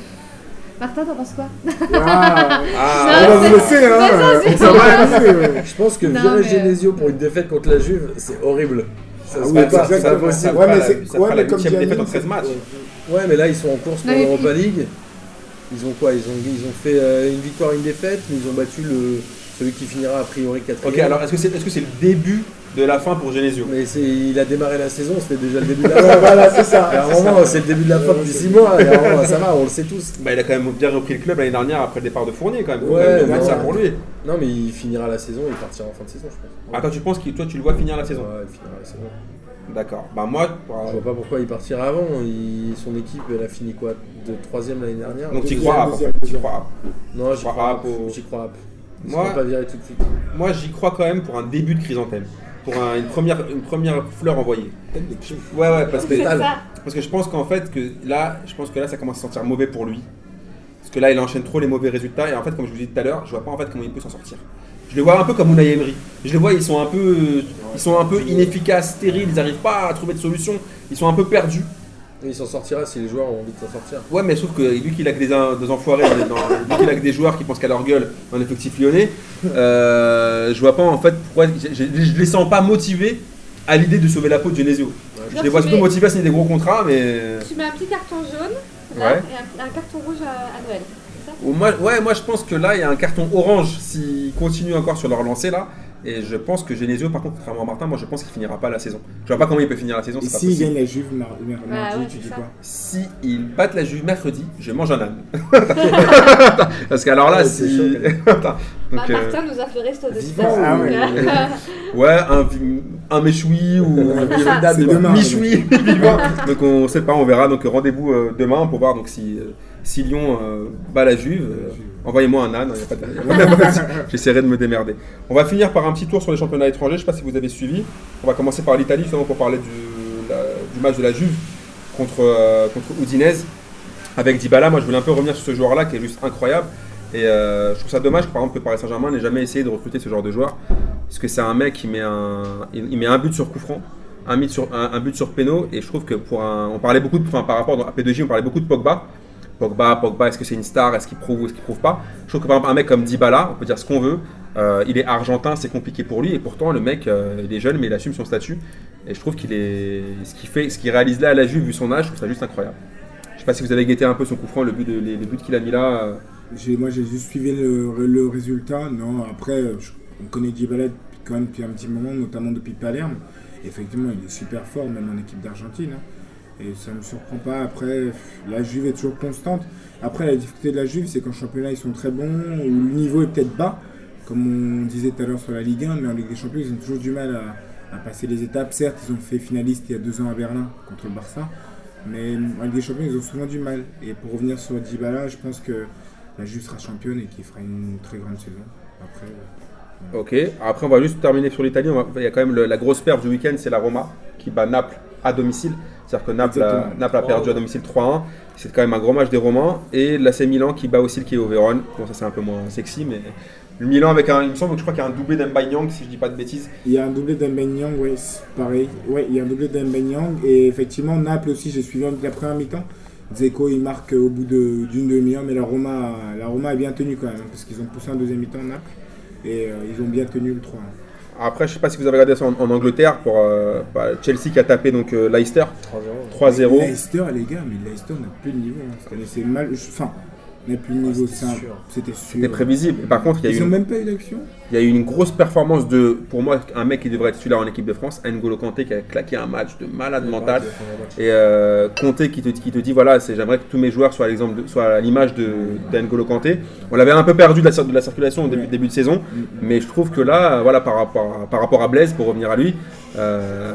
Martin, t'en penses quoi [LAUGHS] Ah, Ah, Non, on c'est- le sait, hein, ça, va Je pense que virer mais- Genesio pour une défaite contre la Juve, c'est horrible. Ça Ah se oui, fait pas, c'est c'est impossible. ça Ouais, fera mais la- c'est- ça ouais, fera mais la comme huitième défaite en Amine, 13 matchs. Ouais, mais là ils sont en course pour l'Europa League. Ils ont quoi? Ils ont, ils ont fait euh, une victoire, une défaite, mais ils ont battu le, celui qui finira a priori quatrième. Ok, alors est-ce que c'est est-ce que c'est le début de la fin pour Genesio Mais il a démarré la saison, c'était déjà le début de la [LAUGHS] fin. voilà, c'est ça. À un moment, c'est le début de la fin depuis 6 mois, et moment, ça va, on le sait tous. bah, Il a quand même bien repris le club l'année dernière après le départ de Fournier quand même. Ouais, quand même mettre non, ça pour lui. Non, mais il finira la saison, il partira en fin de saison, je pense. Ah, toi tu penses que toi tu le vois finir la saison? Ouais, il finira la saison. D'accord. Bah moi, Je vois pas pourquoi il partira avant. Il- Son équipe, elle a fini quoi? De troisième l'année dernière? Donc tu crois tu deuxième. crois Non, j'y crois J'y crois Moi- pas virés tout de suite. Moi j'y crois quand même pour un début de chrysanthème. Pour un- une, première, une première fleur envoyée. Ouais ouais parce que C'est ça. Parce que je pense qu'en fait, que là, je pense que là, ça commence à se sentir mauvais pour lui. Parce que là, il enchaîne trop les mauvais résultats. Et en fait, comme je vous disais tout à l'heure, je vois pas en fait comment il peut s'en sortir. Je les vois un peu comme Unai Emery. Je les vois, ils sont un peu, ils sont un peu inefficaces, stériles. Ils n'arrivent pas à trouver de solution. Ils sont un peu perdus. Et il s'en sortira si les joueurs ont envie de s'en sortir. Ouais, mais sauf que lui qu'il a que des, des enfoirés, dans, lui qu'il a que des joueurs qui pensent qu'à leur gueule dans l'effectif lyonnais, euh, je vois pas en fait pourquoi. Je, je- je les sens pas motivés à l'idée de sauver la peau de Genesio. Je les vois surtout motivés à signer des gros contrats, mais. Tu mets un petit carton jaune là, Ouais. et un, un carton rouge à, à Noël. c'est ça? Ou Moi, ouais, moi je pense que là il y a un carton orange s'ils continuent encore sur leur lancée là. Et je pense que Genesio, par contre, contrairement à Martin, moi je pense qu'il finira pas la saison. Je vois pas comment il peut finir la saison. Et c'est pas s'il possible. gagne la Juve mar- mar- mardi, ouais, tu dis ça. quoi? Si ils battent la Juve mercredi, je mange un âne. [LAUGHS] Parce qu'alors là, Ouais, c'est si. [LAUGHS] Bah, euh, Martin nous a fait resto de vivant, ah ouais. euh, ouais, [LAUGHS] un, un méchoui ou un michoui vivant. Donc on sait pas, on verra. Donc rendez-vous euh, demain pour voir donc si, euh, si Lyon euh, bat la Juve. euh, Envoyez-moi un âne, il y a pas de- [LAUGHS] j'essaierai de me démerder. On va finir par un petit tour sur les championnats étrangers. Je sais pas si vous avez suivi. On va commencer par l'Italie justement pour parler du, la- du match de la Juve contre, euh, contre Udinese avec Dybala. Moi, je voulais un peu revenir sur ce joueur-là qui est juste incroyable. Et euh, je trouve ça dommage que par exemple que Paris Saint-Germain n'ait jamais essayé de recruter ce genre de joueur. Parce que c'est un mec qui met un, il il met un but sur coup franc, un but sur, un, un but sur péno. Et je trouve que pour un. On parlait beaucoup de. Enfin, par rapport à P2J, on parlait beaucoup de Pogba. Pogba, Pogba, est-ce que c'est une star? Est-ce qu'il prouve ou est-ce qu'il prouve pas? Je trouve que par exemple, un mec comme Dybala, on peut dire ce qu'on veut. euh, il est argentin, c'est compliqué pour lui. Et pourtant, le mec, euh, il est jeune, mais il assume son statut. Et je trouve qu'il est. Ce qu'il fait, ce qu'il réalise là à la Juve, vu son âge, je trouve ça juste incroyable. Je sais pas si vous avez guetté un peu son coup franc, le but, de- les, les buts qu'il a mis là. euh, Moi, j'ai juste suivi le, résultat. Non, après, on connaît Dybala quand même depuis un petit moment, notamment depuis Palerme. Effectivement, il est super fort, même en équipe d'Argentine. hein. Et ça ne me surprend pas. Après, la Juve est toujours constante. Après, la difficulté de la Juve, c'est qu'en championnat, ils sont très bons, le niveau est peut-être bas, comme on disait tout à l'heure sur la Ligue 1, mais en Ligue des Champions, ils ont toujours du mal à, passer les étapes. Certes, ils ont fait finaliste il y a deux ans à Berlin contre le Barça, mais en Ligue des Champions, ils ont souvent du mal. Et pour revenir sur Dybala, je pense que la Juve sera championne et qu'il fera une très grande saison. Après, euh, Ok, après on va juste terminer sur l'Italie. Il y a quand même la grosse perte du week-end, c'est la Roma qui bat Naples à domicile. C'est-à-dire que Naples a, Exactement. Naples a perdu à domicile 3-1. C'est quand même un gros match des Romains. Et l'AC Milan qui bat aussi le Chievo Vérone. Bon, ça c'est un peu moins sexy, mais le Milan avec un. Il me semble que je crois qu'il y a un doublé d'Mbayang, si je dis pas de bêtises. Il y a un doublé d'Embanyang, ouais, c'est pareil. Ouais, il y a un doublé d'Embanyang. Et effectivement, Naples aussi, j'ai suivi la première mi-temps. Zeko, il marque au bout de- d'une demi-heure, mais la Roma, la Roma a bien tenu quand même, parce qu'ils ont poussé en deuxième mi-temps Naples. Et euh, ils ont bien tenu le 3 Après, je sais pas si vous avez regardé ça en, en Angleterre pour euh, bah, Chelsea qui a tapé donc euh, Leicester 3-0. 3-0. Leicester, les gars, mais Leicester n'a plus de niveau. hein. C'est mal. Enfin, plus niveau. c'était sûr. C'était prévisible. Et par contre, il y, a Ils eu n'ont une, même pas eu d'action. il y a eu une grosse performance de, pour moi, un mec qui devrait être titulaire en équipe de France, N'Golo Kanté, qui a claqué un match de malade mental. Et euh, Conte qui te, qui te dit voilà, c'est j'aimerais que tous mes joueurs soient à l'exemple, de- soient à l'image de d'N'Golo Kanté. On l'avait un peu perdu de la, cir- de la circulation au début, Ouais. début de saison, mais je trouve que là, voilà, par rapport à, par rapport à Blaise, pour revenir à lui, euh,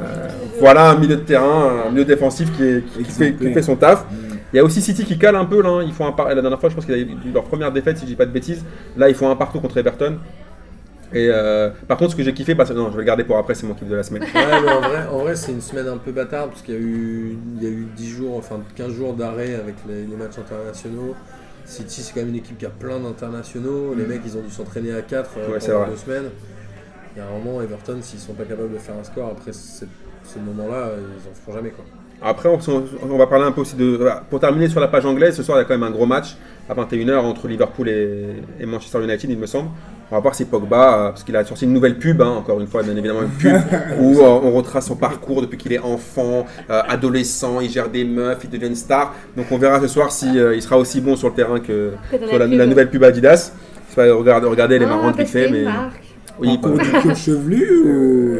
voilà un milieu de terrain, un milieu défensif qui, est- qui, qui fait, qui fait son taf. Il y a aussi City qui cale un peu là. hein. Ils font un par- La dernière fois, je pense qu'ils avaient eu leur première défaite, si je dis pas de bêtises. Là, ils font un partout contre Everton. Et euh, par contre, ce que j'ai kiffé, bah, c'est- non, je vais le garder pour après, c'est mon kiff de la semaine. Ouais, mais en vrai, en vrai c'est une semaine un peu bâtarde parce qu'il y a eu, il y a eu 10 jours, enfin 15 jours d'arrêt avec les, les matchs internationaux. City, c'est quand même une équipe qui a plein d'internationaux. Les mecs, ils ont dû s'entraîner à 4 Ouais, c'est pendant deux semaines. Il y a un moment, Everton, s'ils sont pas capables de faire un score après ce, ce moment-là, ils en feront jamais quoi. Après, on, on va parler un peu aussi de. Pour terminer sur la page anglaise, ce soir, il y a quand même un gros match à 21h entre Liverpool et, et Manchester United, il me semble. On va voir si Pogba, euh, parce qu'il a sorti une nouvelle pub, hein, encore une fois, bien évidemment, une pub [LAUGHS] où euh, on retrace son parcours depuis qu'il est enfant, euh, adolescent, il gère des meufs, il devient une star. Donc on verra ce soir si euh, il sera aussi bon sur le terrain que sur la, nouvelle pub Adidas. Je sais pas, regardez, regardez, elle est Ah, marrante vite fait, mais. une marque. Oui, Parcours bah- du club chevelu ou.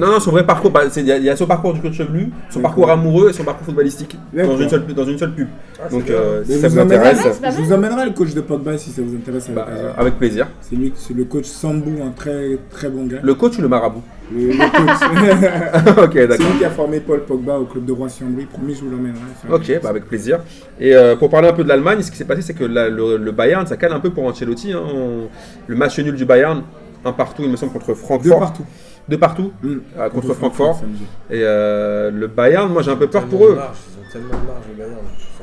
Non, non, son vrai parcours, bah, c'est- il y, y a son parcours du club chevelu, son parcours amoureux et son parcours footballistique dans une, seule, dans une seule pub. Donc, euh, si ça vous vous intéresse, c'est pas Je vous emmènerai le coach de Pogba si ça vous intéresse bah, euh, avec plaisir. C'est lui, c'est le coach Sambou, un très très bon gars. Le coach ou le marabout? Le, le coach. [LAUGHS] Ok, c'est d'accord. lui qui a formé Paul Pogba au club de Roissy-en-Brie. Promis, je vous l'emmènerai. C'est Ok, bah, avec plaisir. Et euh, pour parler un peu de l'Allemagne, ce qui s'est passé, c'est que la- le, le Bayern, ça cale un peu pour Ancelotti. hein. On- le match nul du Bayern, un partout, il me semble, contre Deux Francfort. partout. Deux partout Mm. euh, contre Francfort. Et euh, le Bayern, moi j'ai un peu peur pour de eux. marge, Ils ont tellement de marge, le Bayern.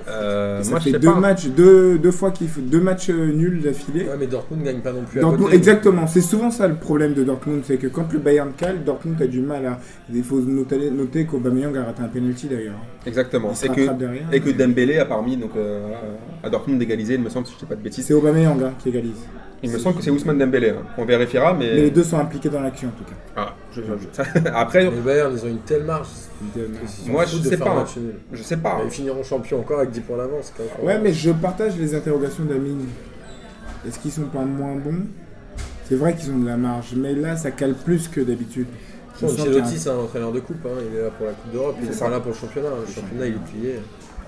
Euh, Ça moi je fait sais deux pas. matchs, deux, deux fois qu'il fait deux matchs euh, nuls d'affilée. Ouais, mais Dortmund gagne pas non plus à Dortmund- côté. exactement, c'est souvent ça le problème de Dortmund, c'est que quand le Bayern cale, Dortmund a du mal à. Il faut noter, noter qu'Aubameyang a raté un penalty d'ailleurs. Exactement. Il se Et que, derrière. et que Dembélé a permis donc, euh, à Dortmund d'égaliser, il me semble, si je dis pas de bêtises. C'est Aubameyang hein, qui égalise. Il me semble que c'est Ousmane Dembélé. hein. On vérifiera, mais. Mais les deux sont impliqués dans l'action en tout cas. Ah, je- [LAUGHS] Après, Mais le Bayern, ils ont une telle marge. Ils- qu'ils s'en Moi, foutent je de sais faire pas, hein. match nul. je sais pas. Ils finiront champions encore avec 10 points d'avance. c'est incroyable. Ouais, mais je partage les interrogations d'Amine. Est-ce qu'ils sont pas moins bons? C'est vrai qu'ils ont de la marge, mais là ça cale plus que d'habitude. Je Bon, sens qu'il y a un- Ancelotti, c'est un entraîneur de coupe. hein. Il est là pour la Coupe d'Europe. Il C'est est ça. pas là pour le championnat. Le championnat, il est plié.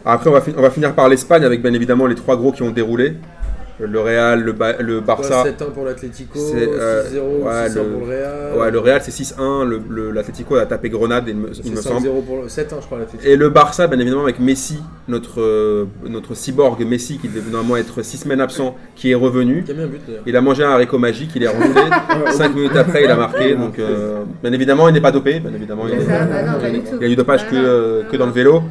Après, on va, on va finir par l'Espagne avec bien évidemment les trois gros qui ont déroulé le Real, le, Ba- le Barça. 7-1 pour l'Atlético, 6-0, C'est, euh, ouais, 6-1 le- pour le Real. Ouais, le Real c'est 6-1, le- le- l'Atlético a tapé Grenade, il me, il C'est me semble. 5-0 pour le 7-1, je crois, l'Atlético. Et le Barça, bien évidemment, avec Messi, notre, euh, notre cyborg Messi, qui devait normalement être 6 semaines absent, qui est revenu. Qui a mis un but. Il a mangé un haricot magique, il est remonté. [LAUGHS] 5 minutes après, il a marqué. Donc, euh, bien évidemment, il n'est pas dopé. Bien évidemment, il, est- bah il y a du dopage que, euh, que dans le vélo.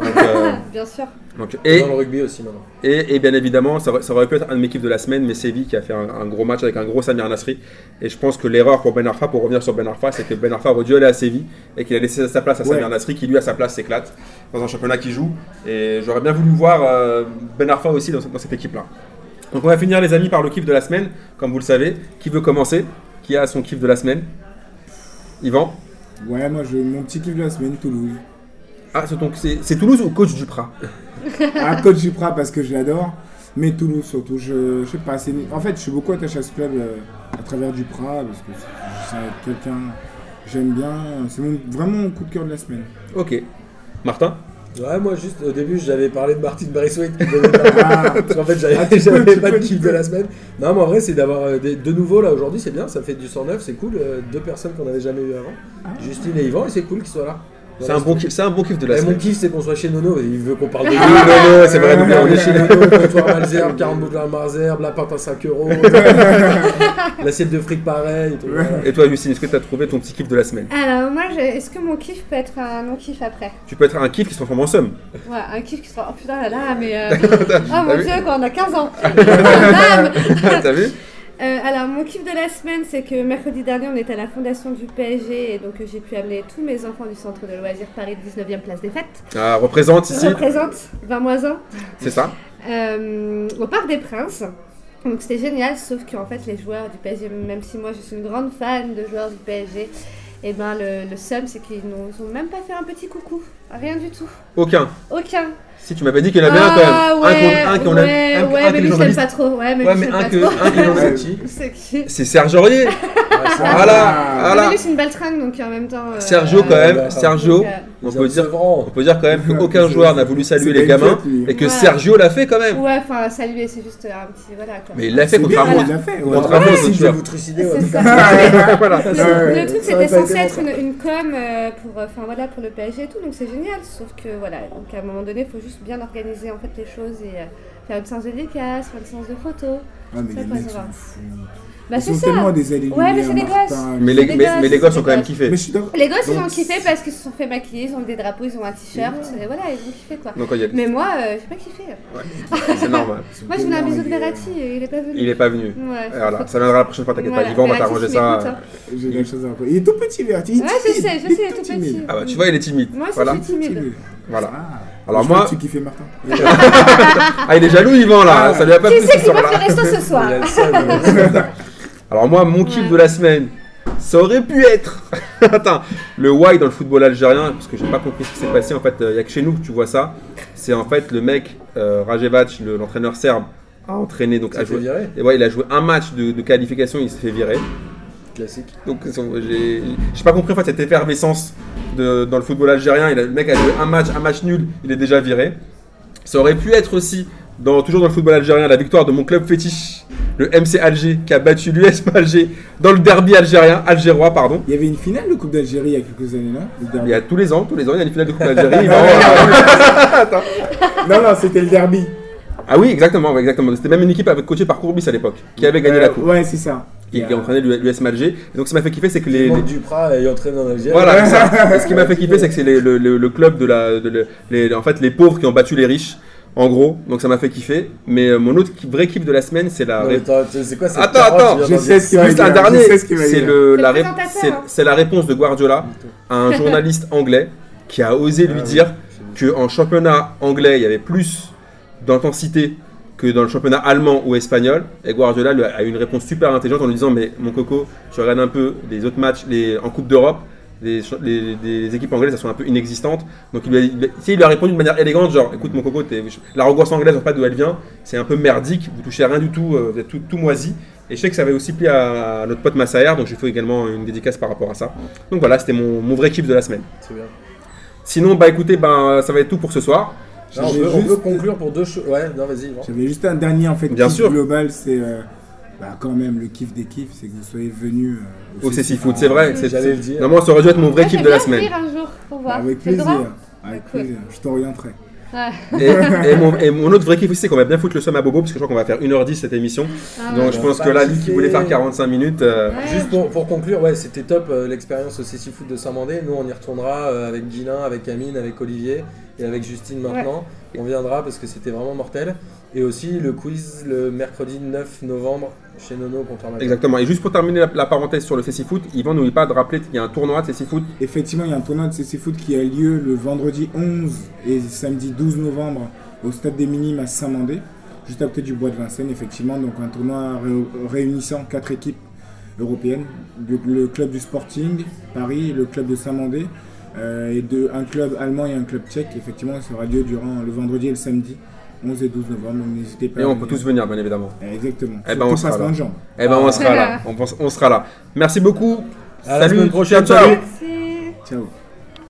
Donc, euh, [LAUGHS] Bien sûr. donc, Et et, dans le rugby aussi maintenant. et, et bien évidemment, ça, aurait- ça aurait pu être un de mes kiffs de la semaine, mais Séville qui a fait un, un gros match avec un gros Samir Nasri. Et je pense que l'erreur pour Ben Arfa, pour revenir sur Ben Arfa, c'est que Ben Arfa aurait dû aller à Séville et qu'il a laissé sa place à Samir Ouais. Nasri, qui lui, à sa place, s'éclate dans un championnat qui joue. Et j'aurais bien voulu voir euh, Ben Arfa aussi dans, dans cette équipe-là. Donc on va finir, les amis, par le kiff de la semaine, comme vous le savez. Qui veut commencer? Qui a son kiff de la semaine? Yvan? Ouais, moi je, mon petit kiff de la semaine, Toulouse. Ah, c'est donc c'est c'est Toulouse ou coach Duprat [LAUGHS] Ah, coach Duprat parce que je l'adore, mais Toulouse surtout. Je, je sais pas, c'est- en fait je suis beaucoup attaché à ce club euh, à travers Duprat parce que c'est quelqu'un que j'aime bien. C'est mon- vraiment mon coup de cœur de la semaine. Ok. Martin? Ouais, moi juste au début j'avais parlé de Martin Braithwaite qui donnait pas- [LAUGHS] Ah, Parce qu'en fait j'avais Ah, pas de kiff de la semaine. Non, mais en vrai c'est d'avoir euh, des- de nouveau là aujourd'hui, c'est bien, ça fait du 109, c'est cool. euh, deux personnes qu'on n'avait jamais eu avant. Justine et Yvan, et c'est cool qu'ils soient là. C'est un bon kiff, c'est un bon kiff de la Et mon semaine. kiff c'est qu'on soit chez Nono, il veut qu'on parle de Oui, lui. non, non, c'est vrai, On nous, est chez Nono, comptoir Malzerbe, 40 boucles à Malzerbe, la pâte à 5 euros, [LAUGHS] l'assiette de fric pareil. et tout, voilà. Et toi, Justine, est-ce que tu as trouvé ton petit kiff de la semaine? Alors, moi, je- est-ce que mon kiff peut être un non-kiff après? Tu peux être un kiff qui se transforme en somme. Ouais, un kiff qui sera. Oh putain là là, mais. euh, [LAUGHS] Oh mon dieu, quand on a 15 ans [LAUGHS] T'as vu? Euh, alors, mon kiff de la semaine, c'est que mercredi dernier, on était à la fondation du PSG et donc euh, j'ai pu amener tous mes enfants du centre de loisirs Paris 19e place des fêtes. Ah, représente ici, représente 20 moins 1 c'est ça euh, au Parc des Princes. Donc c'était génial, sauf qu'en fait les joueurs du PSG, même si moi je suis une grande fan de joueurs du PSG, et ben le, le seum c'est qu'ils n'ont même pas fait un petit coucou, rien du tout, Aucun. aucun. Si tu m'avais dit qu'il y en avait un quand Ah, même. ouais, un qu'on- ouais, un- ouais, mais lui je l'aime pas trop, ouais, mais Ouais, mais un que, pas trop. un que qui [LAUGHS] C'est qui C'est Serge Aurier. C'est Voilà, Ah. Ah, voilà. mais lui c'est une baltringue donc en même temps. euh, Sergio quand euh, même, bah, Sergio. donc, euh, On peut dire, Sevran. on peut dire quand même [LAUGHS] qu'aucun joueur n'a voulu saluer les gamins et que. Sergio l'a fait quand même. Ouais, enfin saluer c'est juste un petit voilà quoi. Mais il l'a fait Amos. il l'a fait. Amos, si je vais vous trucider. [LAUGHS] [LAUGHS] Le, truc c'était censé être une, com euh, pour, euh, enfin voilà, pour le PSG et tout, donc c'est génial. Sauf que voilà, donc à un moment donné, il faut juste bien organiser en fait les choses et euh, faire une séance de dédicace, faire une séance de photos. Ah, mais Ça, les mecs sont fous. Bah Ils c'est ça. tellement des alignés. Ouais, mais c'est des gosses. Mais les, mais, les gosses ont quand même kiffé. Mais je suis d'accord. Les gosses ils ont kiffé parce qu'ils se sont fait maquiller, ils ont des drapeaux, ils ont un t-shirt, voilà, ils ont kiffé quoi. Donc il y a- Mais moi, euh, j'ai pas kiffé. c'est normal. [LAUGHS] Moi je voulais un bisou de Verratti, et il est pas venu. Il est pas venu. Ouais, Voilà, ça viendra la prochaine fois, t'inquiète pas. Yvan, on va Verratti, t'arranger ça. hein. J'ai quelque chose à. Il est tout petit, est Ouais, je timide, sais, je il est sais, il est tout petit. Ah bah tu vois, il est timide. Moi je suis timide. Voilà. Ah. Alors Je moi, tu kiffais Martin. [LAUGHS] ah il est jaloux Yvan là, Ah. ça lui a pas Qui c'est ce qui le soir-là. resto ce soir [LAUGHS] Euh, Alors moi, mon kiff Ouais. de la semaine, ça aurait pu être, [LAUGHS] attends, le why dans le football algérien, parce que j'ai pas compris ce qui s'est passé. En fait, il y a que chez nous que tu vois ça. C'est en fait le mec euh, Rajevac, le- l'entraîneur serbe, a entraîné donc a fait joué. Et ouais, il a joué un match de, de qualification, il s'est fait virer. Classique. Donc j'ai j'ai pas compris en fait cette effervescence de- dans le football algérien. Il a- le mec a joué un match, un match nul, il est déjà viré. Ça aurait pu être aussi, dans, toujours dans le football algérien, la victoire de mon club fétiche, le MC Alger, qui a battu l'US Alger dans le derby algérien, algérois, pardon. Il y avait une finale de Coupe d'Algérie il y a quelques années, derby. Il y a tous les ans, tous les ans, il y a une finale de Coupe d'Algérie. [LAUGHS] [LAUGHS] Non, non, c'était le derby. ah oui, exactement, exactement. C'était même une équipe avec coaché par Courbis à l'époque, qui avait gagné Euh, la coupe. Ouais, c'est ça. Qui, qui entraînait l'US Alger. Et donc, ce qui m'a fait kiffer, c'est que les, les- Duprat est entraîné en Algérie. Voilà, c'est ça. Et ce qui m'a fait [LAUGHS] kiffer, c'est que c'est le, le- le club de la, de le- les, en fait, les pauvres qui ont battu les riches, en gros. Donc ça m'a fait kiffer. Mais euh, mon autre vrai kiff de la semaine, c'est la. Non, mais ré- attends, c'est quoi cette Attends, je sais ce Juste un dernier, c'est le- la, ré- c'est- hein. la réponse de Guardiola à un journaliste anglais qui a osé lui Ah dire qu'en championnat anglais, il y avait plus d'intensité que dans le championnat allemand ou espagnol. Et Guardiola lui a a eu une réponse super intelligente en lui disant Mais mon coco, tu regardes un peu les autres matchs les, en Coupe d'Europe, les, ch- les- les équipes anglaises, elles sont un peu inexistantes. Donc il lui a, il a- tu sais, il lui a répondu de manière élégante Genre, écoute mon coco, t'es- l'arrogance anglaise, on sait pas d'où elle vient, c'est un peu merdique, vous touchez à rien du tout, euh, vous êtes tout, tout moisi. Et je sais que ça avait aussi plu à, à notre pote Massaer, donc je lui fais également une dédicace par rapport à ça. Donc voilà, c'était mon, mon vrai kiff de la semaine. Bien. Sinon, bah écoutez, ben, ça va être tout pour ce soir. Non, on, peut, on juste- peut conclure pour deux choses. Ouais, non, vas-y. J'avais juste un dernier en fait Bien sûr. global, c'est euh, bah, quand même le kiff des kiffs, c'est que vous soyez venus euh, Au CC Foot, c'est vrai. c'est- J'allais le dire. Normalement, ça aurait dû être mon vrai Moi, kiff de la semaine. un jour pour voir. Avec plaisir. Avec Cool. plaisir. Je t'orienterai. Ouais. Et, [LAUGHS] et mon, et mon autre vrai kiff aussi, c'est qu'on va bien foutre le somme à Bobo, parce que je crois qu'on va faire 1h10 cette émission. Ah, Donc je pense que là, lui qui voulait faire 45 minutes. euh, Ouais. Juste pour, pour conclure, ouais, c'était top euh, l'expérience au CC Foot de Saint-Mandé. Nous, on y retournera euh, avec Guilin, avec Amine, avec Olivier et avec Justine maintenant. On viendra parce que c'était vraiment mortel. Et aussi le quiz le mercredi 9 novembre chez Nono contre. Exactement. Et juste pour terminer la, la parenthèse sur le CC Foot, Yvan n'oublie pas de rappeler qu'il y a un tournoi de CC Foot. Effectivement, il y a un tournoi de CC Foot qui a lieu le vendredi 11 et samedi 12 novembre au Stade des Minimes à Saint-Mandé, juste à côté du bois de Vincennes, effectivement. Donc un tournoi ré- réunissant quatre équipes européennes, le, le club du Sporting Paris, le club de Saint-Mandé, euh, et de, un club allemand et un club tchèque. Effectivement, ça aura lieu durant le vendredi et le samedi, 11 et 12 novembre. N'hésitez pas. Et on peut tous venir, bien évidemment. Exactement. Eh ben, on sera là. Eh ben, on Ah. sera là. On, pense- on sera là. Merci beaucoup. À la Salut. semaine prochaine, Ciao. Ciao.